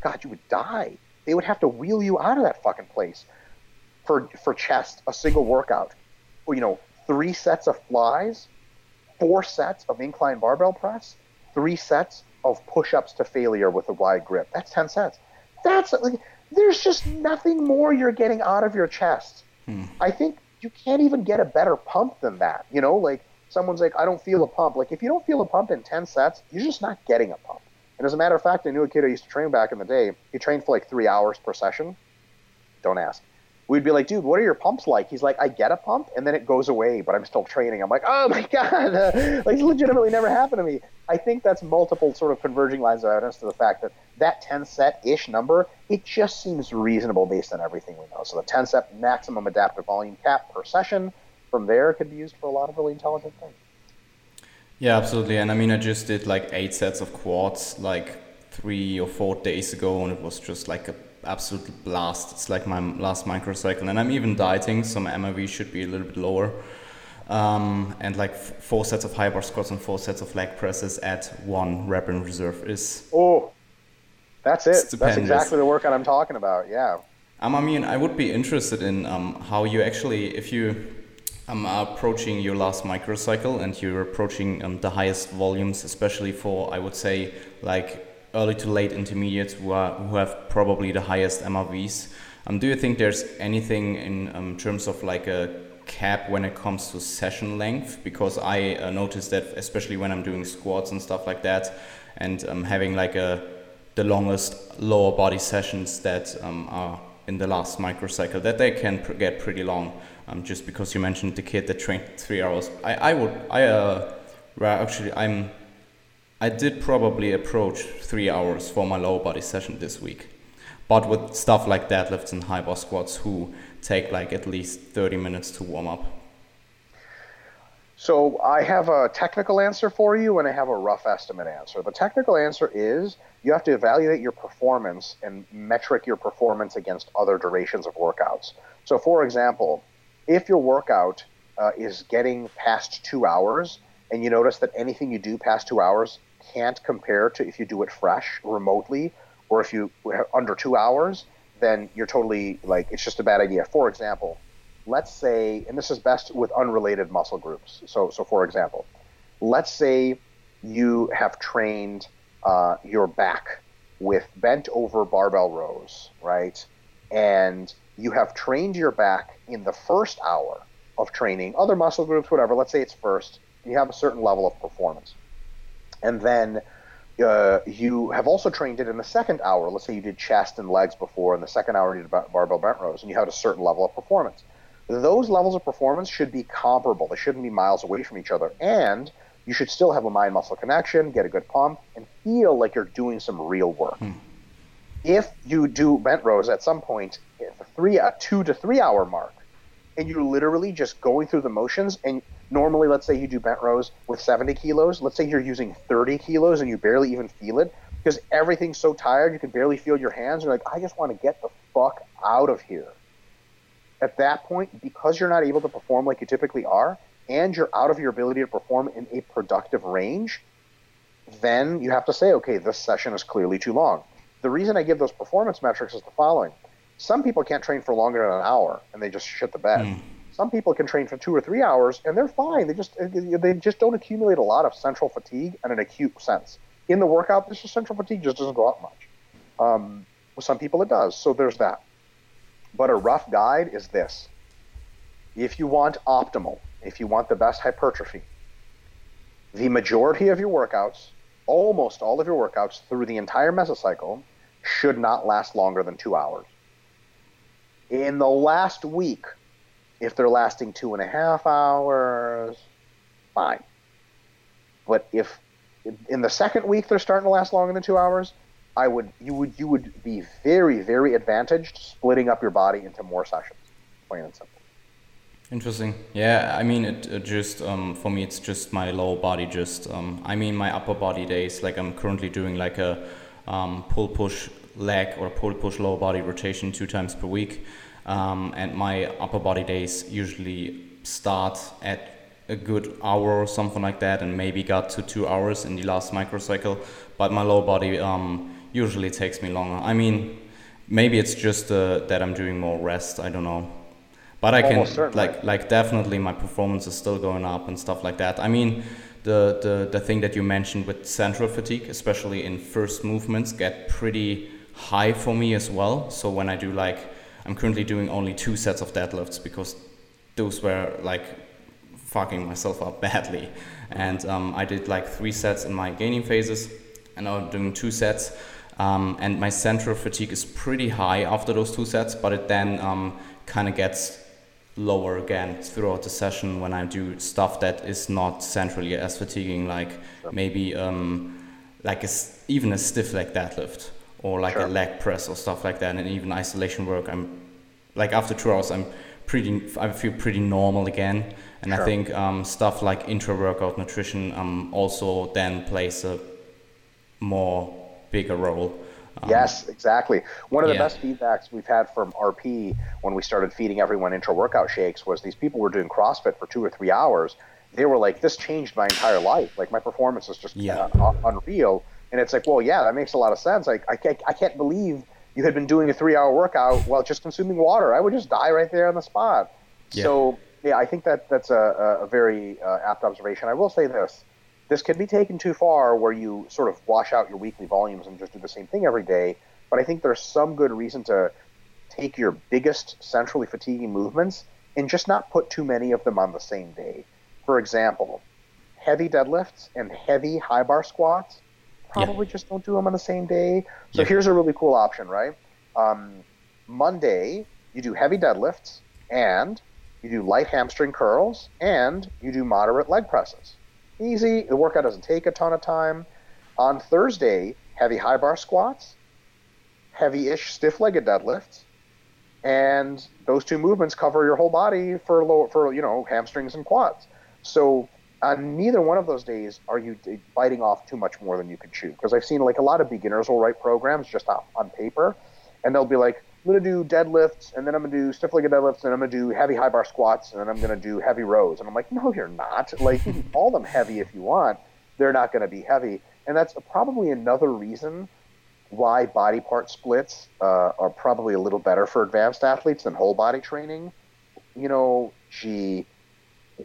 God, you would die. They would have to wheel you out of that fucking place for for chest, a single workout. Or, you know, three sets of flies, four sets of incline barbell press, three sets of push-ups to failure with a wide grip. That's 10 sets. That's like, there's just nothing more you're getting out of your chest. Hmm. I think you can't even get a better pump than that. You know, like someone's like, I don't feel a pump. Like if you don't feel a pump in 10 sets, you're just not getting a pump. And as a matter of fact, I knew a kid I used to train back in the day. He trained for like three hours per session. Don't ask we'd be like, dude, what are your pumps like? He's like, I get a pump and then it goes away, but I'm still training. I'm like, oh my god, uh, like legitimately never happened to me. I think that's multiple sort of converging lines of evidence to the fact that that 10 set ish number, it just seems reasonable based on everything we know. So the 10 set maximum adaptive volume cap per session, from there, could be used for a lot of really intelligent things. Yeah, absolutely. And I mean, I just did like eight sets of quads like three or four days ago, and it was just like a absolute blast. It's like my last microcycle, and I'm even dieting, so my MIV should be a little bit lower. Um, and like f- four sets of high bar squats and four sets of leg presses at one rep in reserve is. Oh, that's it. Stupendous. That's exactly the workout I'm talking about. Yeah. Um, I mean, I would be interested in um, how you actually, if you um, are approaching your last microcycle and you're approaching um, the highest volumes, especially for, I would say, like early to late intermediates who, are, who have probably the highest MRVs. Um, do you think there's anything in um, terms of like a cap when it comes to session length? Because I uh, noticed that especially when I'm doing squats and stuff like that, and um, having like a the longest lower body sessions that um, are in the last microcycle, that they can pr- get pretty long. Um, just because you mentioned the kid that trained three hours, I, I would I uh, actually I'm I did probably approach three hours for my lower body session this week. But with stuff like deadlifts and high bar squats, who take like at least 30 minutes to warm up. So I have a technical answer for you and I have a rough estimate answer. The technical answer is you have to evaluate your performance and metric your performance against other durations of workouts. So, for example, if your workout uh, is getting past two hours and you notice that anything you do past two hours can't compare to if you do it fresh remotely or if you under two hours then you're totally like it's just a bad idea. For example let's say and this is best with unrelated muscle groups. So so for example let's say you have trained uh, your back with bent over barbell rows right? And you have trained your back in the first hour of training other muscle groups whatever let's say it's first you have a certain level of performance and then uh, you have also trained it in the second hour. Let's say you did chest and legs before, and the second hour you did barbell bent rows, and you had a certain level of performance. Those levels of performance should be comparable. They shouldn't be miles away from each other. And you should still have a mind muscle connection, get a good pump, and feel like you're doing some real work. Hmm. If you do bent rows at some point, at the three, a two to three hour mark, and you're literally just going through the motions and normally let's say you do bent rows with 70 kilos. Let's say you're using 30 kilos and you barely even feel it because everything's so tired you can barely feel your hands. You're like i just want to get the fuck out of here. At that point because you're not able to perform like you typically are and you're out of your ability to perform in a productive range then you have to say okay this session is clearly too long. The reason i give those performance metrics is the following. Some people can't train for longer than an hour and they just shit the bed. Mm some people can train for two or three hours and they're fine. They just they just don't accumulate a lot of central fatigue in an acute sense. In the workout, this is central fatigue just doesn't go up much. Um, with some people, it does. So there's that. But a rough guide is this: if you want optimal, if you want the best hypertrophy, the majority of your workouts almost all of your workouts through the entire mesocycle should not last longer than two hours. In the last week, if they're lasting two and a half hours, fine. But if in the second week they're starting to last longer than two hours, I would you would you would be very very advantaged splitting up your body into more sessions, plain and simple. Interesting. Yeah, I mean, it, it just um, for me, it's just my lower body. Just um, I mean, my upper body days. Like I'm currently doing like a um, pull push leg or pull push lower body rotation two times per week, um, and my upper body days usually start at a good hour or something like that, and maybe got to two hours in the last microcycle. But my lower body um, usually takes me longer. I mean, maybe it's just uh, that I'm doing more rest. I don't know but I can like like definitely my performance is still going up and stuff like that. I mean, the the the thing that you mentioned with central fatigue, especially in first movements, get pretty high for me as well. So when I do like, I'm currently doing only two sets of deadlifts because those were like fucking myself up badly, and um, I did like three sets in my gaining phases, and now I'm doing two sets. Um, and my central fatigue is pretty high after those two sets, but it then um, kind of gets lower again throughout the session when I do stuff that is not centrally as fatiguing, like maybe um, like a, even a stiff leg deadlift or like sure. a leg press or stuff like that, and even isolation work. I'm like after two hours, I'm pretty. I feel pretty normal again, and sure. I think um, stuff like intra workout nutrition um, also then plays a more bigger role um, yes, exactly. One of the yeah. best feedbacks we've had from RP when we started feeding everyone intra workout shakes was these people were doing CrossFit for two or three hours. They were like, "This changed my entire life. Like my performance is just yeah. unreal." And it's like, well, yeah, that makes a lot of sense. Like I can't, I can't believe you had been doing a three-hour workout while just consuming water. I would just die right there on the spot. Yeah. So yeah, I think that that's a, a very uh, apt observation. I will say this: this can be taken too far where you sort of wash out your weekly volumes and just do the same thing every day. But I think there's some good reason to take your biggest centrally fatiguing movements and just not put too many of them on the same day. For example, heavy deadlifts and heavy high bar squats, probably yeah. just don't do them on the same day. So yeah. here's a really cool option, right? Um, Monday, you do heavy deadlifts and you do light hamstring curls and you do moderate leg presses easy. The workout doesn't take a ton of time. On Thursday, heavy high bar squats, heavy ish stiff legged deadlifts, and those two movements cover your whole body for low, for you know hamstrings and quads. So on neither one of those days are you biting off too much more than you can chew. Because I've seen like a lot of beginners will write programs just on, on paper, and they'll be like, I'm gonna do deadlifts, and then I'm gonna do stiff legged deadlifts, and I'm gonna do heavy high bar squats, and then I'm gonna do heavy rows. And I'm like, no, you're not. Like, you can call them heavy if you want. They're not gonna be heavy, and that's probably another reason why body part splits uh, are probably a little better for advanced athletes than whole body training. You know, gee,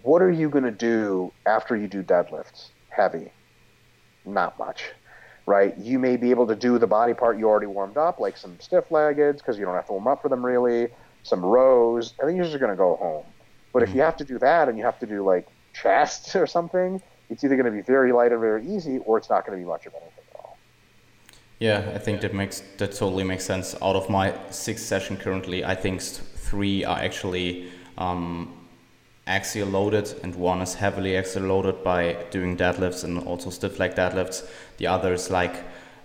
what are you gonna do after you do deadlifts? Heavy, not much right? You may be able to do the body part you already warmed up, like some stiff leggeds, because you don't have to warm up for them really, some rows, and then you're just going to go home. But mm-hmm. if you have to do that and you have to do like chest or something, it's either going to be very light or very easy, or it's not going to be much of anything at all. Yeah, I think that makes that totally makes sense. Out of my six session currently, I think three are actually um, axial loaded and one is heavily axial loaded by doing deadlifts and also stiff leg deadlifts. The other is like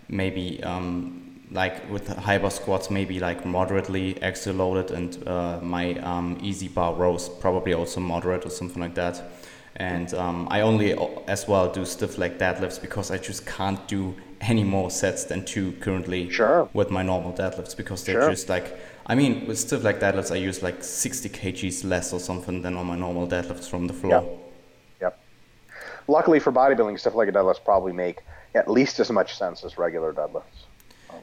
maybe um, like with high bar squats maybe like moderately axial loaded and uh, my um, EZ bar rows probably also moderate or something like that. And um, I only as well do stiff leg deadlifts because I just can't do any more sets than two currently sure. with my normal deadlifts because they're sure. just like I mean, with stuff like deadlifts, I use like 60 kgs less or something than on my normal deadlifts from the floor. Yep. yep. Luckily for bodybuilding, stiff leg deadlifts probably make at least as much sense as regular deadlifts.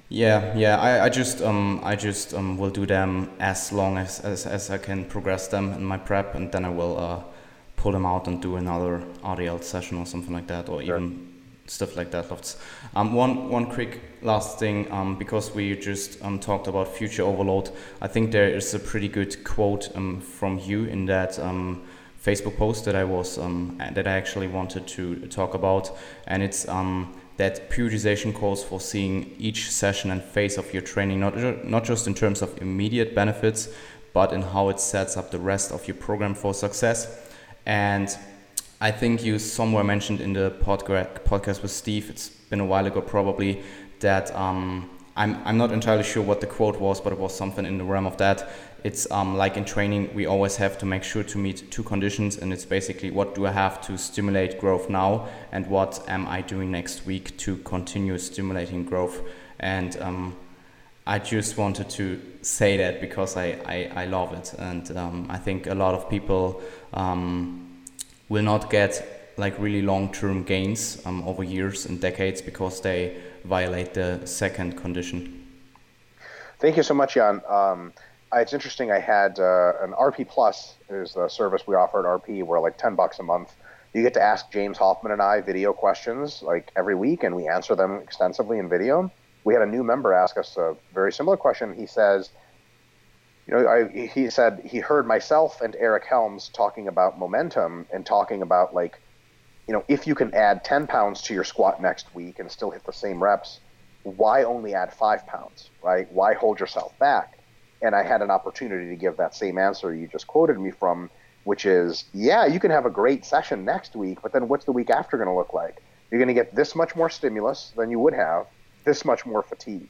Yeah, yeah. I, I just um I just um will do them as long as, as, as I can progress them in my prep, and then I will uh, pull them out and do another RDL session or something like that, or sure. even stuff like that. Lots. Um, one one quick last thing, um, because we just um, talked about future overload. I think there is a pretty good quote um, from you in that um, Facebook post that I was um, that I actually wanted to talk about, and it's that periodization calls for seeing each session and phase of your training, not, not just in terms of immediate benefits, but in how it sets up the rest of your program for success. And I think you somewhere mentioned in the podcast with Steve, it's been a while ago probably, that um, I'm, I'm not entirely sure what the quote was, but it was something in the realm of that. It's um, like in training, we always have to make sure to meet two conditions, and it's basically what do I have to stimulate growth now, and what am I doing next week to continue stimulating growth. And um, I just wanted to say that because I, I, I love it, and um, I think a lot of people um, will not get like really long term gains um, over years and decades because they violate the second condition. Thank you so much, Jan. Um, it's interesting. I had uh, an RP Plus is the service we offer at RP, where like ten bucks a month, you get to ask James Hoffmann and I video questions like every week, and we answer them extensively in video. We had a new member ask us a very similar question. He says, you know, I, he said he heard myself and Eric Helms talking about momentum and talking about like you know, if you can add 10 pounds to your squat next week and still hit the same reps, why only add five pounds, right? Why hold yourself back? And I had an opportunity to give that same answer you just quoted me from, which is, yeah, you can have a great session next week, but then what's the week after going to look like? You're going to get this much more stimulus than you would have, this much more fatigue.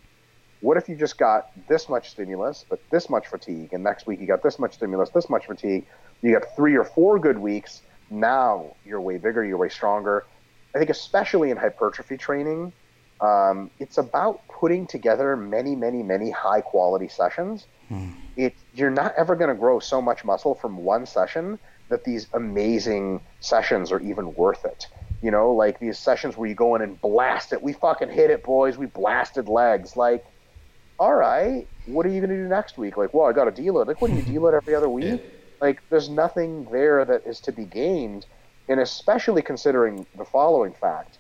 What if you just got this much stimulus, but this much fatigue, and next week you got this much stimulus, this much fatigue? You got three or four good weeks, now you're way bigger, you're way stronger. I think, especially in hypertrophy training, um, it's about putting together many, many, many high quality sessions. Hmm. It, you're not ever going to grow so much muscle from one session that these amazing sessions are even worth it. You know, like these sessions where you go in and blast it. We fucking hit it, boys. We blasted legs. Like, all right, what are you going to do next week? Like, well, I got to deload. Like, what do you deload every other week? like there's nothing there that is to be gained and especially considering the following fact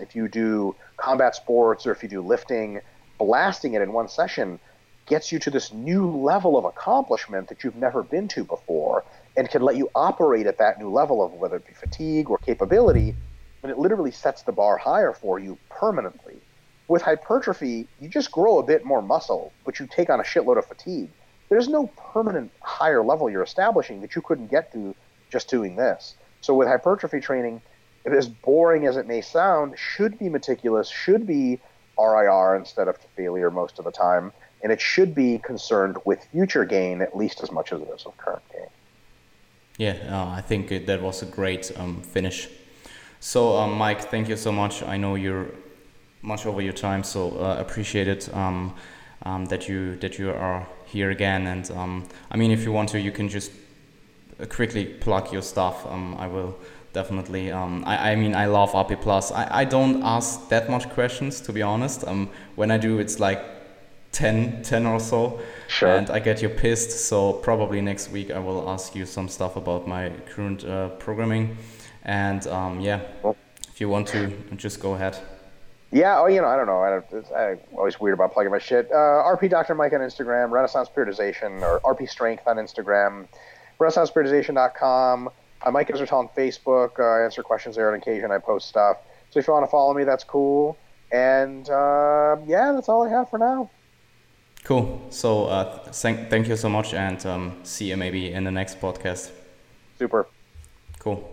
if you do combat sports or if you do lifting blasting it in one session gets you to this new level of accomplishment that you've never been to before and can let you operate at that new level of whether it be fatigue or capability and it literally sets the bar higher for you permanently with hypertrophy you just grow a bit more muscle but you take on a shitload of fatigue there's no permanent higher level you're establishing that you couldn't get to just doing this. So with hypertrophy training, as boring as it may sound, should be meticulous, should be RIR instead of failure most of the time, and it should be concerned with future gain at least as much as it is with current gain. Yeah, uh, I think that was a great um, finish. So, um, Mike, thank you so much. I know you're much over your time, so uh, appreciate it um, um that you that you are here again. And um, I mean, if you want to, you can just uh, quickly plug your stuff. Um, I will definitely. Um, I, I mean, I love RP Plus. I, I don't ask that much questions to be honest. Um, when I do, it's like 10, 10 or so. Sure. And I get you pissed. So probably next week I will ask you some stuff about my current uh, programming. And um, yeah, if you want to, just go ahead. Yeah, oh, you know, I don't know. I don't, I'm always weird about plugging my shit. Uh, RP Dr. Mike on Instagram, Renaissance Periodization, or RP Strength on Instagram, RenaissancePeriodization.com. I'm Mike Israetel on Facebook. Uh, I answer questions there on occasion. I post stuff. So if you want to follow me, that's cool. And uh, yeah, that's all I have for now. Cool. So uh, thank, thank you so much, and um, see you maybe in the next podcast. Super. Cool.